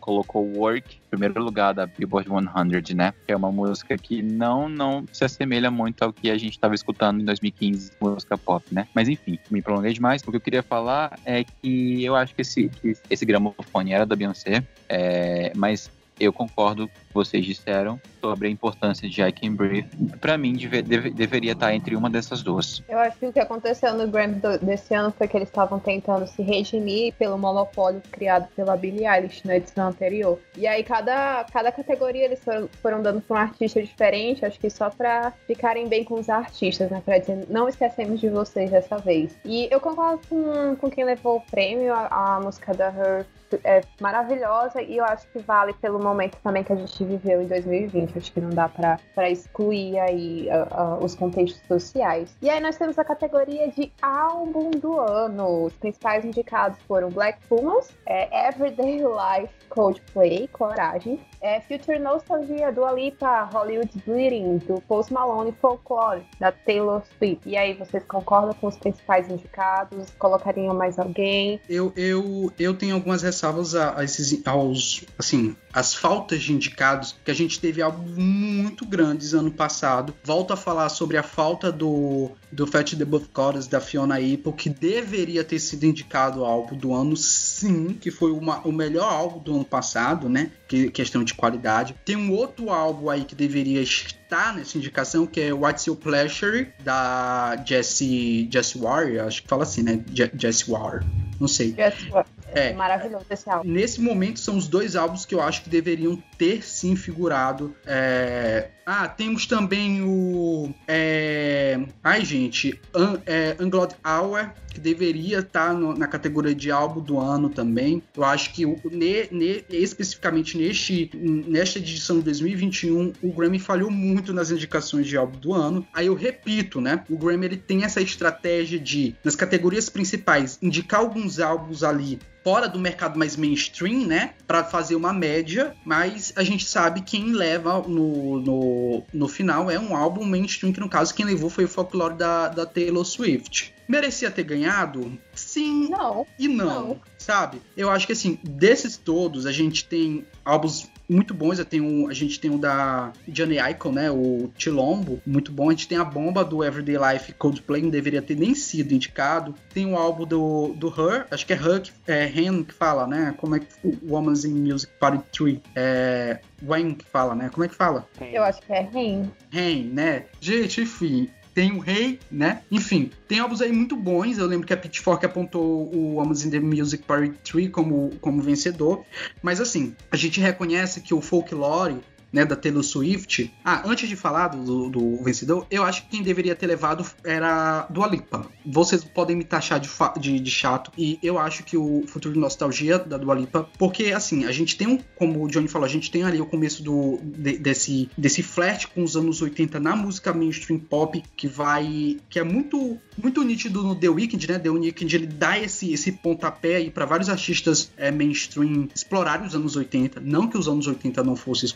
colocou Work, primeiro lugar da Billboard 100, né? Que é uma música que não, não se assemelha muito ao que a gente estava escutando em 2015, música pop, né? Mas enfim, me prolonguei demais. O que eu queria falar é que eu acho que esse, que esse gramofone era da Beyoncé, é, mas eu concordo com vocês disseram sobre a importância de I Can Breathe. Pra mim, deve, deve, deveria estar entre uma dessas duas. Eu acho que o que aconteceu no Grammy do, desse ano foi que eles estavam tentando se redimir pelo monopólio criado pela Billie Eilish na edição anterior. E aí, cada, cada categoria eles foram, foram dando pra um artista diferente, acho que só pra ficarem bem com os artistas, né? Pra dizer, não esquecemos de vocês dessa vez. E eu concordo com, com quem levou o prêmio, a, a música da Her é maravilhosa e eu acho que vale pelo momento também que a gente viveu em 2020. Acho que não dá para excluir aí uh, uh, os contextos sociais. E aí nós temos a categoria de álbum do ano. Os principais indicados foram Black Pumas, é, Everyday Life, Coldplay, Coragem, é, Future Nostalgia, do Alipa, Hollywood Bleeding, do Post Malone, Folklore, da Taylor Swift. E aí, vocês concordam com os principais indicados? Colocariam mais alguém? Eu, eu, eu tenho algumas ressalvas a, a esses, aos, assim, as faltas de indicados, que a gente teve algo muito grandes ano passado. Volto a falar sobre a falta do, do Fat the Buff Chorus da Fiona Apple, que deveria ter sido indicado ao álbum do ano, sim, que foi uma, o melhor álbum do ano passado, né? Que, questão de qualidade. Tem um outro álbum aí que deveria estar nessa indicação, que é What's Your Pleasure, da Jessie, Jessie Warrior, acho que fala assim, né? Jessie Warrior. Não sei. Jessie. É. Maravilhoso esse álbum. Nesse momento são os dois álbuns que eu acho que deveriam ter sim figurado. É... Ah, temos também o. É... Ai, gente. Un, é, Unglod Hour, que deveria estar no, na categoria de álbum do ano também. Eu acho que ne, ne, especificamente neste, nesta edição de 2021, o Grammy falhou muito nas indicações de álbum do ano. Aí eu repito, né? O Grammy ele tem essa estratégia de, nas categorias principais, indicar alguns álbuns ali fora do mercado mais mainstream, né? Para fazer uma média, mas a gente sabe quem leva no, no, no final é um álbum mainstream, que no caso quem levou foi o folklore da, da Taylor Swift. Merecia ter ganhado? Sim não, e não, não, sabe? Eu acho que assim, desses todos, a gente tem álbuns muito bons. a gente tem o da Johnny Icon, né? O Chilombo, muito bom. A gente tem a bomba do Everyday Life Coldplay, não deveria ter nem sido indicado. Tem o álbum do, do Her, acho que é Her, que, é Hen que fala, né? Como é que Woman's in Music Party 3. É. Wayne que fala, né? Como é que fala? Eu acho que é Hen. Hen, né? Gente, enfim, tem o Rei, né? Enfim, tem álbuns aí muito bons. Eu lembro que a Pitchfork apontou o Amazon the Music Party 3 como, como vencedor. Mas assim, a gente reconhece que o Folklore né, da Taylor Swift. Ah, antes de falar do, do, vencedor, eu acho que quem deveria ter levado era do Alipa. Vocês podem me taxar de, de, de, chato, e eu acho que o Futuro de Nostalgia da Dua Lipa, porque assim, a gente tem um, como o Johnny falou, a gente tem ali o começo do, de, desse, desse flerte com os anos 80 na música mainstream pop, que vai, que é muito muito nítido no The Weeknd, né? The Weeknd ele dá esse, esse pontapé aí para vários artistas é, mainstream explorarem os anos 80. Não que os anos 80 não fosse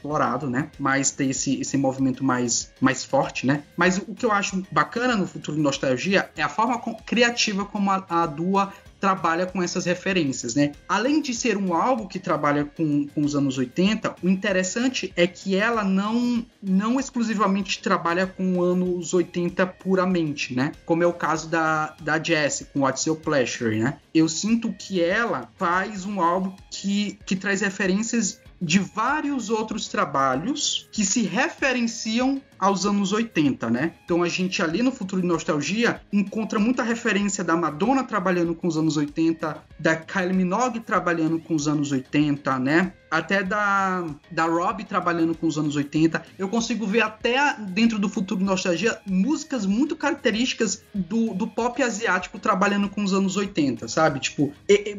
né? Mas ter esse, esse movimento mais, mais forte, né? Mas o que eu acho bacana no futuro de nostalgia é a forma criativa como a, a Dua trabalha com essas referências, né? Além de ser um álbum que trabalha com, com os anos 80, o interessante é que ela não, não exclusivamente trabalha com anos 80 puramente, né? Como é o caso da, da Jessie com What's Your Pleasure, né? Eu sinto que ela faz um álbum que, que traz referências de vários outros trabalhos que se referenciam aos anos 80, né? Então a gente ali no Futuro de Nostalgia encontra muita referência da Madonna trabalhando com os anos 80, da Kylie Minogue trabalhando com os anos 80, né? Até da, da Rob trabalhando com os anos 80. Eu consigo ver até dentro do Futuro de Nostalgia músicas muito características do, do pop asiático trabalhando com os anos 80, sabe? Tipo,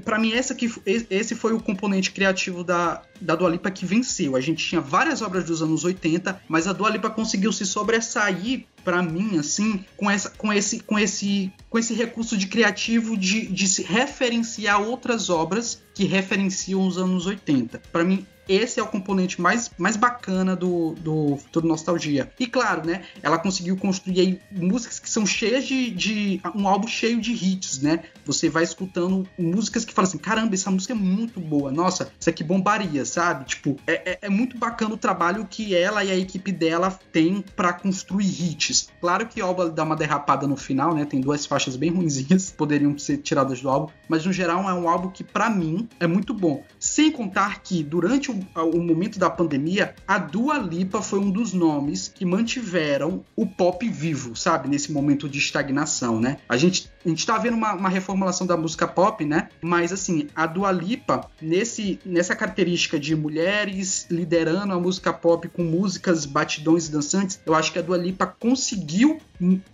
para mim essa que, esse foi o componente criativo da, da Dua Lipa que venceu. A gente tinha várias obras dos anos 80, mas a Dua Lipa conseguiu se sobressair para mim assim com essa com esse com esse com esse recurso de criativo de, de se referenciar outras obras que referenciam os anos 80. Para mim esse é o componente mais, mais bacana do, do Futuro Nostalgia. E claro, né? Ela conseguiu construir músicas que são cheias de, de. um álbum cheio de hits, né? Você vai escutando músicas que falam assim: caramba, essa música é muito boa. Nossa, isso aqui bombaria, sabe? Tipo, é, é, é muito bacana o trabalho que ela e a equipe dela tem para construir hits. Claro que o álbum dá uma derrapada no final, né? Tem duas faixas bem ruinzinhas, poderiam ser tiradas do álbum. Mas no geral é um álbum que, para mim, é muito bom. Sem contar que durante o, o momento da pandemia, a Dua Lipa foi um dos nomes que mantiveram o pop vivo, sabe? Nesse momento de estagnação, né? A gente, a gente tá vendo uma, uma reformulação da música pop, né? Mas, assim, a Dua Lipa, nesse, nessa característica de mulheres liderando a música pop com músicas, batidões e dançantes, eu acho que a Dua Lipa conseguiu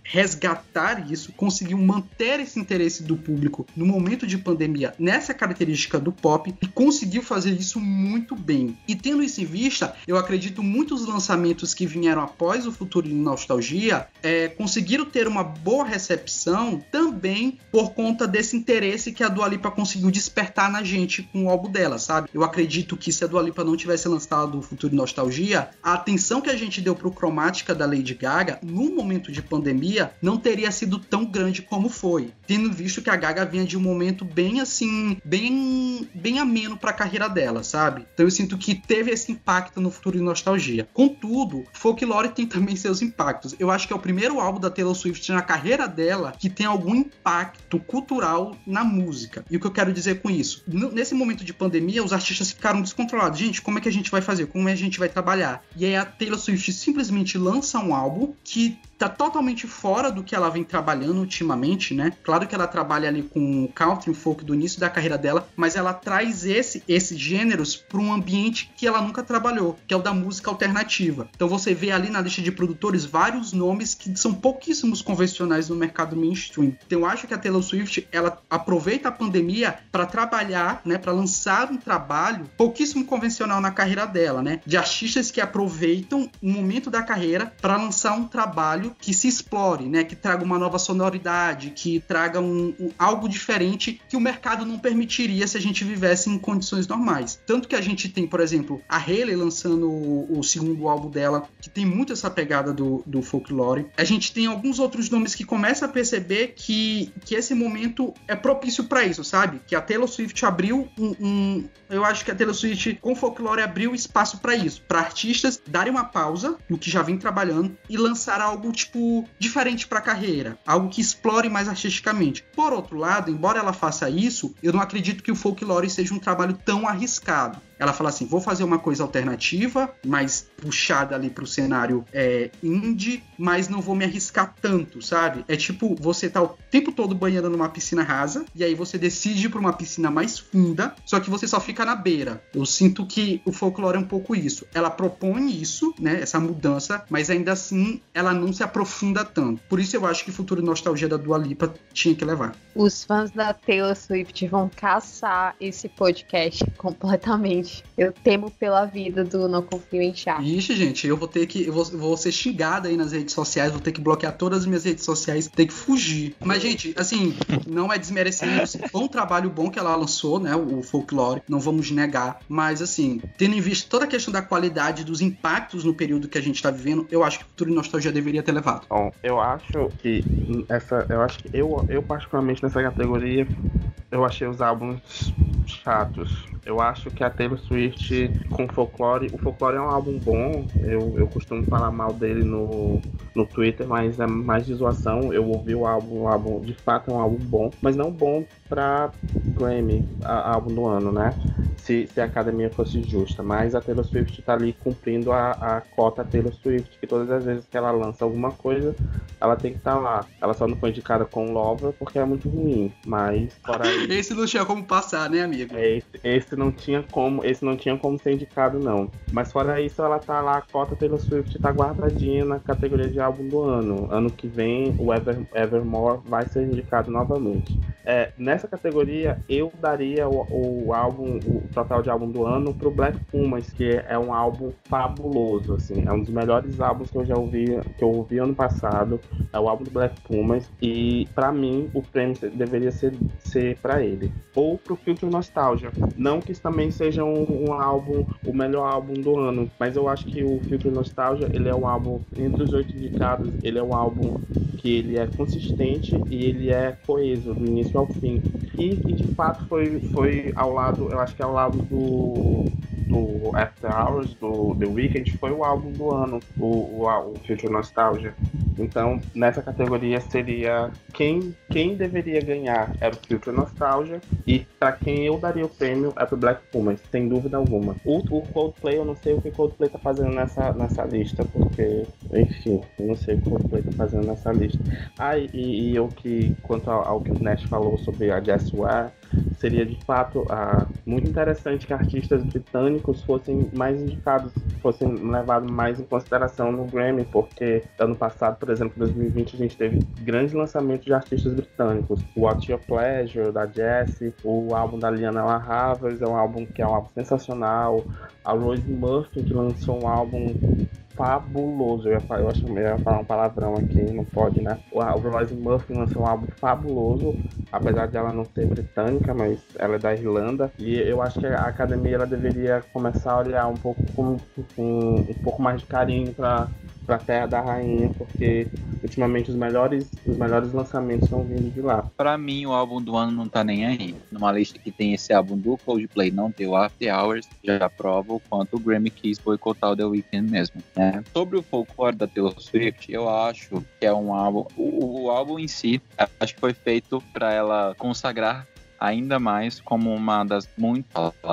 resgatar isso, conseguiu manter esse interesse do público no momento de pandemia nessa característica do pop e conseguiu fazer isso muito bem. E tendo isso em vista, eu acredito muitos lançamentos que vieram após o Futuro de Nostalgia é, conseguiram ter uma boa recepção também por conta desse interesse que a Dua Lipa conseguiu despertar na gente com o álbum dela, sabe? Eu acredito que se a Dua Lipa não tivesse lançado o Futuro de Nostalgia, a atenção que a gente deu pro Cromática da Lady Gaga no momento de pandemia não teria sido tão grande como foi, tendo visto que a Gaga vinha de um momento bem assim, bem bem ameno para a carreira dela, sabe? Então eu sinto que teve esse impacto no futuro de nostalgia. Contudo, Folklore tem também seus impactos. Eu acho que é o primeiro álbum da Taylor Swift na carreira dela que tem algum impacto cultural na música. E o que eu quero dizer com isso? Nesse momento de pandemia, os artistas ficaram descontrolados. Gente, como é que a gente vai fazer? Como é que a gente vai trabalhar? E aí a Taylor Swift simplesmente lança um álbum que tá totalmente fora do que ela vem trabalhando ultimamente, né? Claro que ela trabalha ali com country, folk do início da carreira dela, mas ela traz esse, esses gêneros para um ambiente que ela nunca trabalhou, que é o da música alternativa. Então você vê ali na lista de produtores vários nomes que são pouquíssimos convencionais no mercado mainstream. Então eu acho que a Taylor Swift ela aproveita a pandemia para trabalhar, né, para lançar um trabalho pouquíssimo convencional na carreira dela, né? De artistas que aproveitam o momento da carreira para lançar um trabalho que se explore, né? Que traga uma nova sonoridade, que traga um, um, algo diferente que o mercado não permitiria se a gente vivesse em condições normais. Tanto que a gente tem, por exemplo, a Hayley lançando o, o segundo álbum dela, que tem muito essa pegada do, do folklore. A gente tem alguns outros nomes que começam a perceber que, que esse momento é propício para isso, sabe? Que a Taylor Swift abriu um, um, Eu acho que a Taylor Swift com folklore abriu espaço para isso, para artistas darem uma pausa no que já vem trabalhando e lançar algo tipo, diferente para a carreira, algo que explore mais artisticamente. Por outro lado, embora ela faça isso, eu não acredito que o folklore seja um trabalho tão arriscado. Ela fala assim: vou fazer uma coisa alternativa, mais puxada ali pro cenário é, indie, mas não vou me arriscar tanto, sabe? É tipo, você tá o tempo todo banhando numa piscina rasa, e aí você decide pra uma piscina mais funda, só que você só fica na beira. Eu sinto que o folclore é um pouco isso. Ela propõe isso, né? Essa mudança, mas ainda assim ela não se aprofunda tanto. Por isso eu acho que Futuro Nostalgia da Dua Lipa tinha que levar. Os fãs da Taylor Swift vão caçar esse podcast completamente eu temo pela vida do Não Confio em Chá. Ixi, gente, eu vou ter que. Eu vou, vou ser xingada aí nas redes sociais, vou ter que bloquear todas as minhas redes sociais, ter que fugir. Mas, gente, assim, não é desmerecendo. Foi um trabalho bom que ela lançou, né? O folclore, não vamos negar. Mas, assim, tendo em vista toda a questão da qualidade, dos impactos no período que a gente tá vivendo, eu acho que o Futuro e Nostalgia deveria ter levado. Bom, eu acho que essa. Eu acho que eu, eu particularmente nessa categoria, eu achei os álbuns chatos. Eu acho que a Taylor Swift com Folklore. O Folklore é um álbum bom. Eu, eu costumo falar mal dele no, no Twitter, mas é mais de zoação. Eu ouvi o álbum, o álbum de fato é um álbum bom, mas não bom pra Grammy, a, álbum do ano, né? Se, se a academia fosse justa. Mas a Taylor Swift tá ali cumprindo a, a cota Taylor Swift, que todas as vezes que ela lança alguma coisa, ela tem que estar tá lá. Ela só não foi indicada com Lover porque é muito ruim. Mas fora isso. esse não tinha como passar, né, amigo? É, esse, esse não tinha como. Esse não tinha como ser indicado, não. Mas fora isso, ela tá lá, a cota Taylor Swift tá guardadinha na categoria de álbum do ano. Ano que vem, o Ever, Evermore vai ser indicado novamente. É, nessa categoria, eu daria o, o álbum, o total de álbum do ano pro Black Pumas, que é um álbum fabuloso, assim. É um dos melhores álbuns que eu já ouvi, que eu ouvi ano passado. É o álbum do Black Pumas. E para mim, o prêmio deveria ser, ser para ele. Ou pro Filtro Nostalgia. Não que isso também seja um, um, álbum, o melhor álbum do ano, mas eu acho que o Filtro Nostalgia, ele é um álbum, entre os oito indicados, ele é um álbum que ele é consistente e ele é coeso do início ao fim. E, e de fato foi, foi ao lado, eu acho que é ao lado do do After Hours, do The Weeknd, foi o álbum do ano, o, o, o Future Nostalgia. Então, nessa categoria seria quem, quem deveria ganhar era o Future Nostalgia e para quem eu daria o prêmio é pro Black Pumas, sem dúvida alguma. O, o Coldplay, eu não sei o que o Coldplay tá fazendo nessa, nessa lista, porque, enfim, eu não sei o que o Coldplay tá fazendo nessa lista. Ah, e, e eu que, quanto ao, ao que o Nash falou sobre a Jess Ware, seria de fato ah, muito interessante que artistas britânicos fossem mais indicados, fossem levados mais em consideração no Grammy, porque ano passado, por exemplo, em 2020, a gente teve grandes lançamentos de artistas britânicos. O What Your Pleasure, da Jessie, o álbum da Liana La é um álbum que é um álbum sensacional. A Rose Murphy, que lançou um álbum fabuloso. Eu ia, eu acho que eu ia falar um palavrão aqui, não pode, né? O, o Royce Murphy lançou um álbum fabuloso, apesar de ela não ser britânica, mas ela é da Irlanda. E eu acho que a academia ela deveria começar a olhar um pouco com, com um pouco mais de carinho para pra Terra da Rainha, porque ultimamente os melhores, os melhores lançamentos estão vindo de lá. Pra mim, o álbum do ano não tá nem aí. Numa lista que tem esse álbum do Coldplay, não ter o After Hours, já prova o quanto o Grammy quis boicotar o The Weeknd mesmo. Né? Sobre o folclore da Taylor Swift, eu acho que é um álbum. O, o álbum em si, acho que foi feito para ela consagrar ainda mais como uma das muito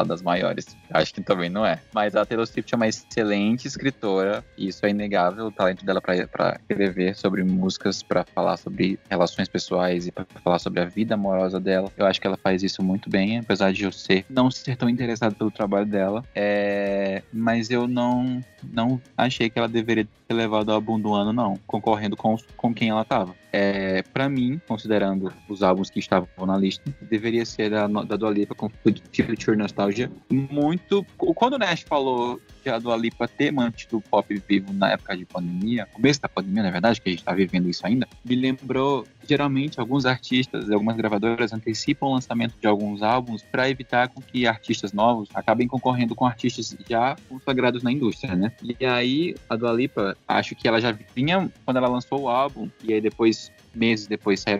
das maiores. Acho que também não é. Mas a Taylor Swift é uma excelente escritora, e isso é inegável, o talento dela para escrever sobre músicas, para falar sobre relações pessoais e para falar sobre a vida amorosa dela. Eu acho que ela faz isso muito bem, apesar de eu ser não ser tão interessado pelo trabalho dela. É... Mas eu não não achei que ela deveria ter levado o álbum do ano, não, concorrendo com, com quem ela tava. É, para mim, considerando os álbuns que estavam na lista, deveria ser da, da Dua Lipa com Future Nostalgia. Muito. Quando o Nash falou que a Dua Lipa ter mantido o pop vivo na época de pandemia, começo da pandemia, na verdade, que a gente tá vivendo isso ainda, me lembrou geralmente alguns artistas, algumas gravadoras antecipam o lançamento de alguns álbuns para evitar com que artistas novos acabem concorrendo com artistas já consagrados na indústria, né? E aí a Dua Lipa, acho que ela já vinha quando ela lançou o álbum e aí depois meses depois saiu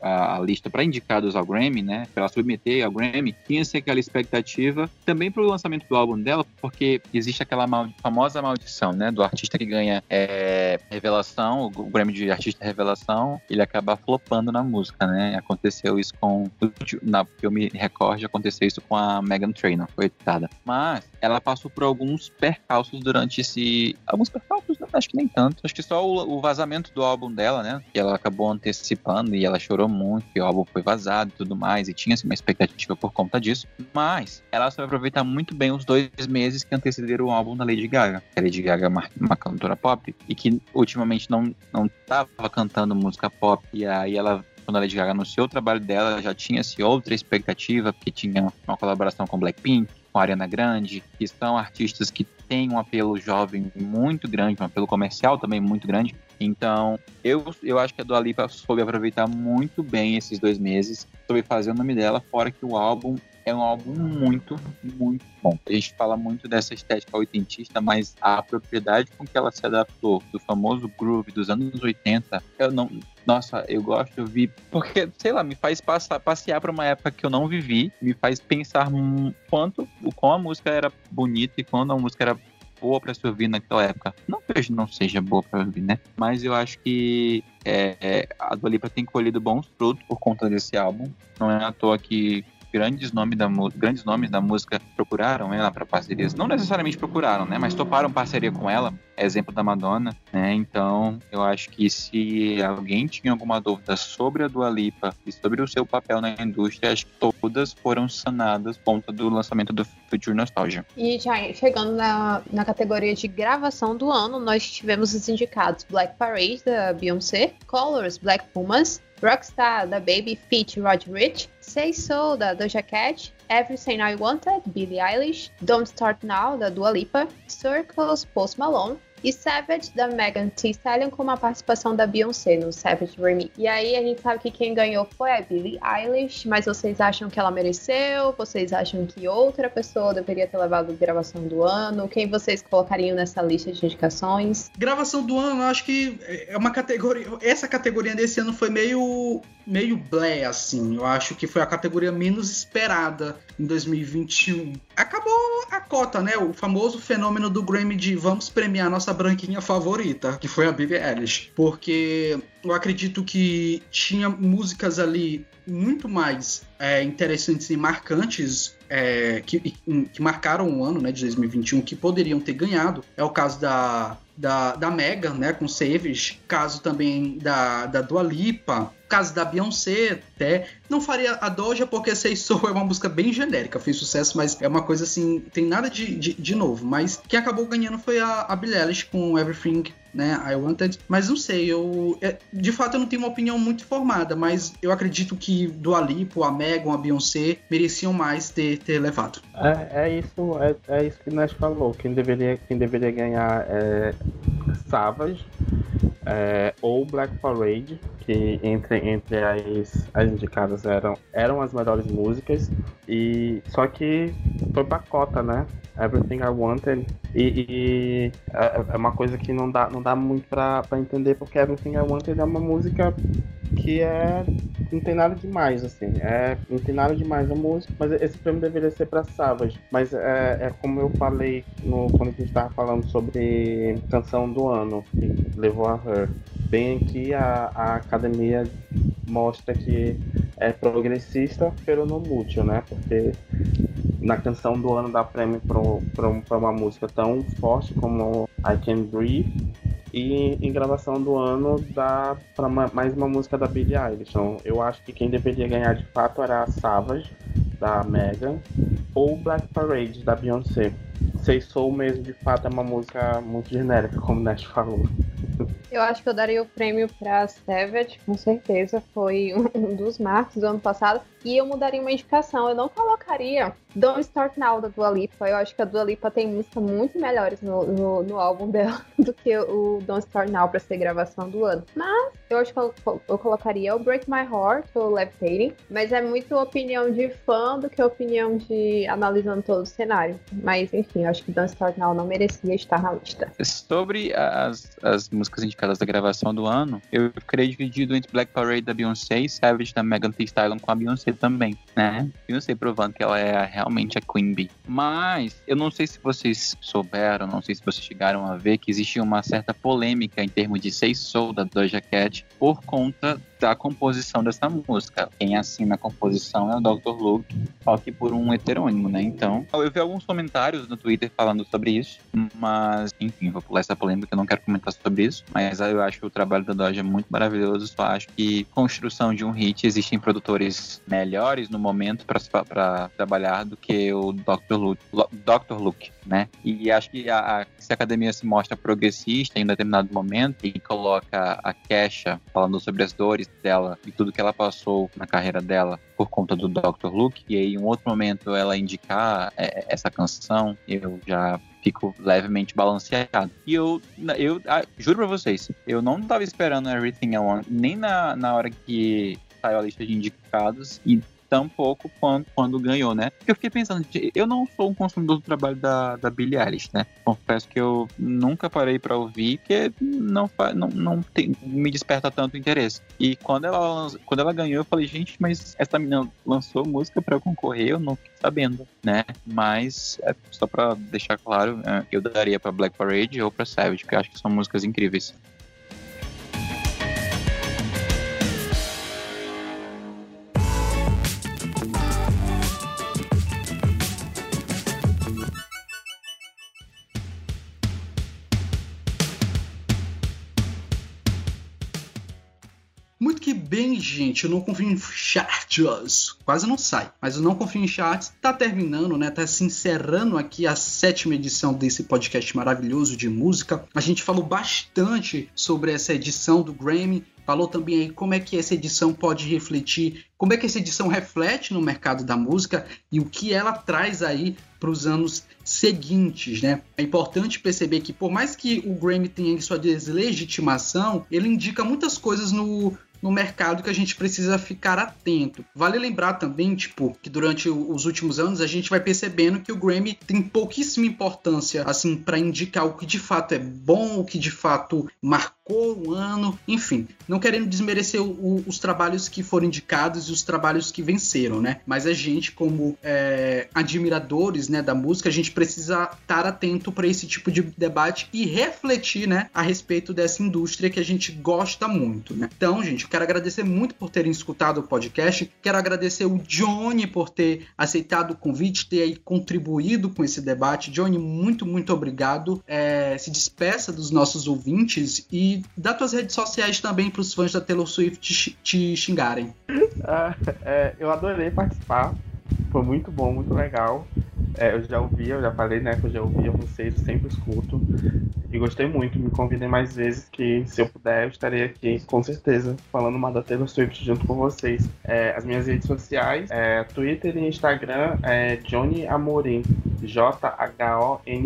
a, a lista para indicados ao Grammy, né? Ela submeter ao Grammy, tinha-se aquela expectativa também para o lançamento do álbum dela, porque existe aquela mal, famosa maldição, né? Do artista que ganha é, revelação, o Grammy de artista revelação, ele acaba flopando na música, né? Aconteceu isso com. Na que eu me recordo, aconteceu isso com a Megan Trainor, coitada. Mas ela passou por alguns percalços durante esse. Alguns percalços, acho que nem tanto. Acho que só o, o vazamento do álbum dela, né? Que ela acabou antecipando e ela chorou muito, que o álbum foi vazado e tudo mais, e tinha assim, uma expectativa por conta disso. Mas ela soube aproveitar muito bem os dois meses que antecederam o álbum da Lady Gaga. A Lady Gaga é uma, uma cantora pop e que ultimamente não, não tava cantando música pop, e aí ela quando a Lady Gaga anunciou o trabalho dela, já tinha-se outra expectativa, porque tinha uma colaboração com Blackpink, com a Ariana Grande, que são artistas que têm um apelo jovem muito grande, um apelo comercial também muito grande. Então, eu, eu acho que a Dua Lipa soube aproveitar muito bem esses dois meses, soube fazer o nome dela, fora que o álbum é um álbum muito, muito bom. A gente fala muito dessa estética oitentista, mas a propriedade com que ela se adaptou do famoso groove dos anos 80, eu não. Nossa, eu gosto de ouvir, porque, sei lá, me faz passar, passear para uma época que eu não vivi, me faz pensar quanto, o quão a música era bonita e quando a música era boa para se ouvir naquela época. Não que hoje não seja boa para ouvir, né? Mas eu acho que é, é, a Dua Lipa tem colhido bons frutos por conta desse álbum. Não é à toa que grandes nomes da, grandes nomes da música procuraram ela para parcerias. Não necessariamente procuraram, né? Mas toparam parceria com ela. Exemplo da Madonna, né? Então, eu acho que se alguém tinha alguma dúvida sobre a Dua Lipa e sobre o seu papel na indústria, acho que todas foram sanadas por conta do lançamento do Future Nostalgia. E já chegando na, na categoria de gravação do ano, nós tivemos os indicados Black Parade, da Beyoncé, Colors, Black Pumas, Rockstar, da Baby Feat. Rod Rich, Say So, da Doja Cat, Everything I Wanted, Billie Eilish, Don't Start Now, da Dua Lipa, Circles, Post Malone, e Savage da Megan Thee Stallion com uma participação da Beyoncé no Savage Remix. E aí a gente sabe que quem ganhou foi a Billie Eilish, mas vocês acham que ela mereceu? Vocês acham que outra pessoa deveria ter levado a gravação do ano? Quem vocês colocariam nessa lista de indicações? Gravação do ano, eu acho que é uma categoria. Essa categoria desse ano foi meio meio blé, assim. Eu acho que foi a categoria menos esperada em 2021. Acabou a cota, né? O famoso fenômeno do Grammy de vamos premiar nossa branquinha favorita, que foi a Billie Eilish. Porque eu acredito que tinha músicas ali muito mais é, interessantes e marcantes é, que, que, marcaram o ano né, de 2021 que poderiam ter ganhado. É o caso da, da, da Megan, né, com Savage, caso também da, da Dua Lipa, caso da Beyoncé até. Não faria a Doja porque Say So é uma música bem genérica, fez sucesso, mas é uma coisa assim, tem nada de, de, de novo. Mas quem acabou ganhando foi a, a Billie Eilish com Everything né? I Wanted. Mas não sei, eu. É, de fato, eu não tenho uma opinião muito formada, mas eu acredito que do Alipo, a Megan, a Beyoncé mereciam mais ter, ter levado. É, é isso, é, é isso que Nash falou. Quem deveria, quem deveria ganhar é Savage é, ou Black Parade, que entre, entre as, as indicadas eram, eram as melhores músicas. E só que foi pra cota, né? Everything I Wanted. E, e é, é, uma coisa que não dá, não dá muito pra, pra entender, porque Everything I Wanted é uma música que é. não tem nada demais, assim. É, não tem nada demais a música, mas esse prêmio deveria ser pra Savage. Mas é, é como eu falei no, quando a gente tava falando sobre canção do ano, que levou a Her. Bem aqui a, a academia mostra que é progressista, pelo no mútil, né? Porque na canção do ano dá prêmio para uma música tão forte como I Can Breathe. E em gravação do ano dá para mais uma música da Billie Eilish. Então eu acho que quem deveria ganhar de fato era a Savage, da Megan, ou Black Parade, da Beyoncé. Sei Soul mesmo, de fato, é uma música muito genérica, como o Nash falou. Eu acho que eu daria o prêmio pra Savage, com certeza. Foi um dos marcos do ano passado. E eu mudaria uma indicação. Eu não colocaria Don't Start Now da Dua Lipa. Eu acho que a Dua Lipa tem músicas muito melhores no, no, no, álbum dela do que o Don't Start Now pra ser gravação do ano. Mas eu acho que eu, eu colocaria o Break My Heart ou Levitating. Mas é muito opinião de fã do que opinião de analisando todo o cenário. Mas enfim, eu acho que Don't Start Now não merecia estar na lista. Sobre as, as músicas indicadas da gravação do ano, eu ficaria dividido entre Black Parade da Beyoncé e Savage da Megan Thee Stallion com a Beyoncé também, né? Beyoncé provando que ela é realmente a Queen Bee. Mas eu não sei se vocês souberam, não sei se vocês chegaram a ver que existia uma certa polêmica em termos de Say Soul da Doja Cat por conta da composição dessa música. Quem assina a composição é o Dr. Luke, só que por um heterônimo, né? Então, eu vi alguns comentários no Twitter falando sobre isso, mas, enfim, vou pular essa polêmica, não quero comentar sobre isso, mas eu acho o trabalho da Doja muito maravilhoso, só acho que construção de um hit, existem produtores melhores no momento para trabalhar do que o Dr. Luke, Dr. Luke, né? E acho que a, a, se a academia se mostra progressista em determinado momento e coloca a Kesha falando sobre as dores dela e tudo que ela passou na carreira dela por conta do Dr. Luke, e aí em um outro momento ela indicar é, essa canção, eu já fico levemente balanceado. E eu, eu ah, juro pra vocês, eu não tava esperando Everything I Want, nem na, na hora que saiu a lista de indicados, e tão pouco quanto quando ganhou, né? Eu fiquei pensando, eu não sou um consumidor do trabalho da, da Billie Eilish, né? Confesso que eu nunca parei para ouvir, porque não, não, não tem, me desperta tanto interesse. E quando ela, quando ela ganhou, eu falei, gente, mas essa menina lançou música para concorrer, eu não fiquei sabendo, né? Mas, é, só para deixar claro, é, eu daria para Black Parade ou para Savage, porque eu acho que são músicas incríveis. Gente, eu não confio em charts. Quase não sai, mas eu não confio em charts. Tá terminando, né? Tá se encerrando aqui a sétima edição desse podcast maravilhoso de música. A gente falou bastante sobre essa edição do Grammy. Falou também aí como é que essa edição pode refletir, como é que essa edição reflete no mercado da música e o que ela traz aí para os anos seguintes, né? É importante perceber que por mais que o Grammy tenha sua deslegitimação, ele indica muitas coisas no, no mercado que a gente precisa ficar atento. Vale lembrar também, tipo, que durante os últimos anos a gente vai percebendo que o Grammy tem pouquíssima importância, assim, para indicar o que de fato é bom, o que de fato marcou marcou o ano, enfim, não querendo desmerecer o, o, os trabalhos que foram indicados e os trabalhos que venceram, né? Mas a gente, como é, admiradores né, da música, a gente precisa estar atento para esse tipo de debate e refletir né, a respeito dessa indústria que a gente gosta muito. Né? Então, gente, eu quero agradecer muito por terem escutado o podcast, quero agradecer o Johnny por ter aceitado o convite, ter aí contribuído com esse debate. Johnny, muito, muito obrigado. É, se despeça dos nossos ouvintes e dá tuas redes sociais também para os fãs da Taylor Swift te, te xingarem. Ah, é, eu adorei participar. Foi muito bom, muito legal. É, eu já ouvia, eu já falei, né, que eu já ouvia vocês, sempre escuto. E gostei muito, me convidem mais vezes, que se eu puder, eu estarei aqui, com certeza, falando uma da Taylor Swift junto com vocês. É, as minhas redes sociais, é, Twitter e Instagram, é Johnny Amorim. J-H-O-N-N-Y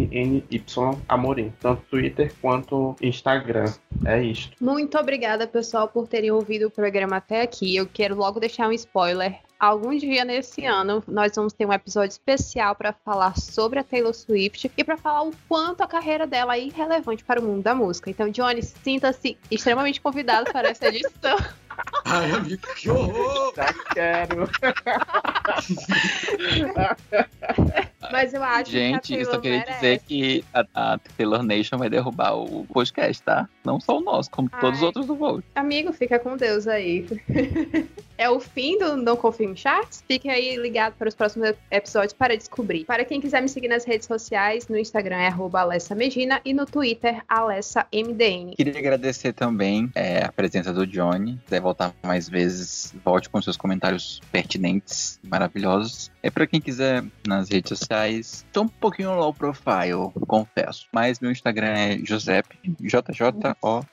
Amorim. Tanto Twitter quanto Instagram. É isto. Muito obrigada, pessoal, por terem ouvido o programa até aqui. Eu quero logo deixar um spoiler algum dia nesse ano nós vamos ter um episódio especial para falar sobre a Taylor Swift e para falar o quanto a carreira dela é irrelevante para o mundo da música. Então, Johnny, sinta-se extremamente convidado para essa edição. Ai, amigo, que horror! Já quero. Mas eu acho Gente, que só Taylor queria merece. dizer que a, a Taylor Nation vai derrubar o podcast, tá? Não só o nosso, como todos os Ai. outros do Volt. Amigo, fica com Deus aí. é o fim do Não Confio em Charts. Fique aí ligado para os próximos episódios para descobrir. Para quem quiser me seguir nas redes sociais, no Instagram é arroba Alessa Medina e no Twitter, AlessaMDN. Queria agradecer também é, a presença do Johnny. Quiser voltar mais vezes, volte com seus comentários pertinentes, maravilhosos. É para quem quiser nas redes sociais. Tô um pouquinho low profile, confesso. Mas meu Instagram é Josep, J-J-O-S-E-P-P.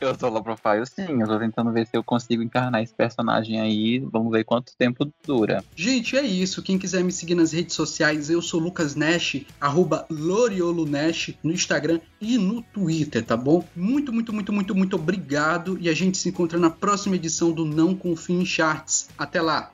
Eu sou low profile, sim. Eu tô tentando ver se eu consigo encarnar esse personagem aí. Vamos ver quanto tempo dura. Gente, é isso. Quem quiser me seguir nas redes sociais, eu sou Lucas Nash, arroba Loriolo Nash no Instagram e no Twitter, tá bom? Muito, muito, muito, muito, muito obrigado. E a gente se encontra na próxima edição do Não Confie em Charts. Até lá!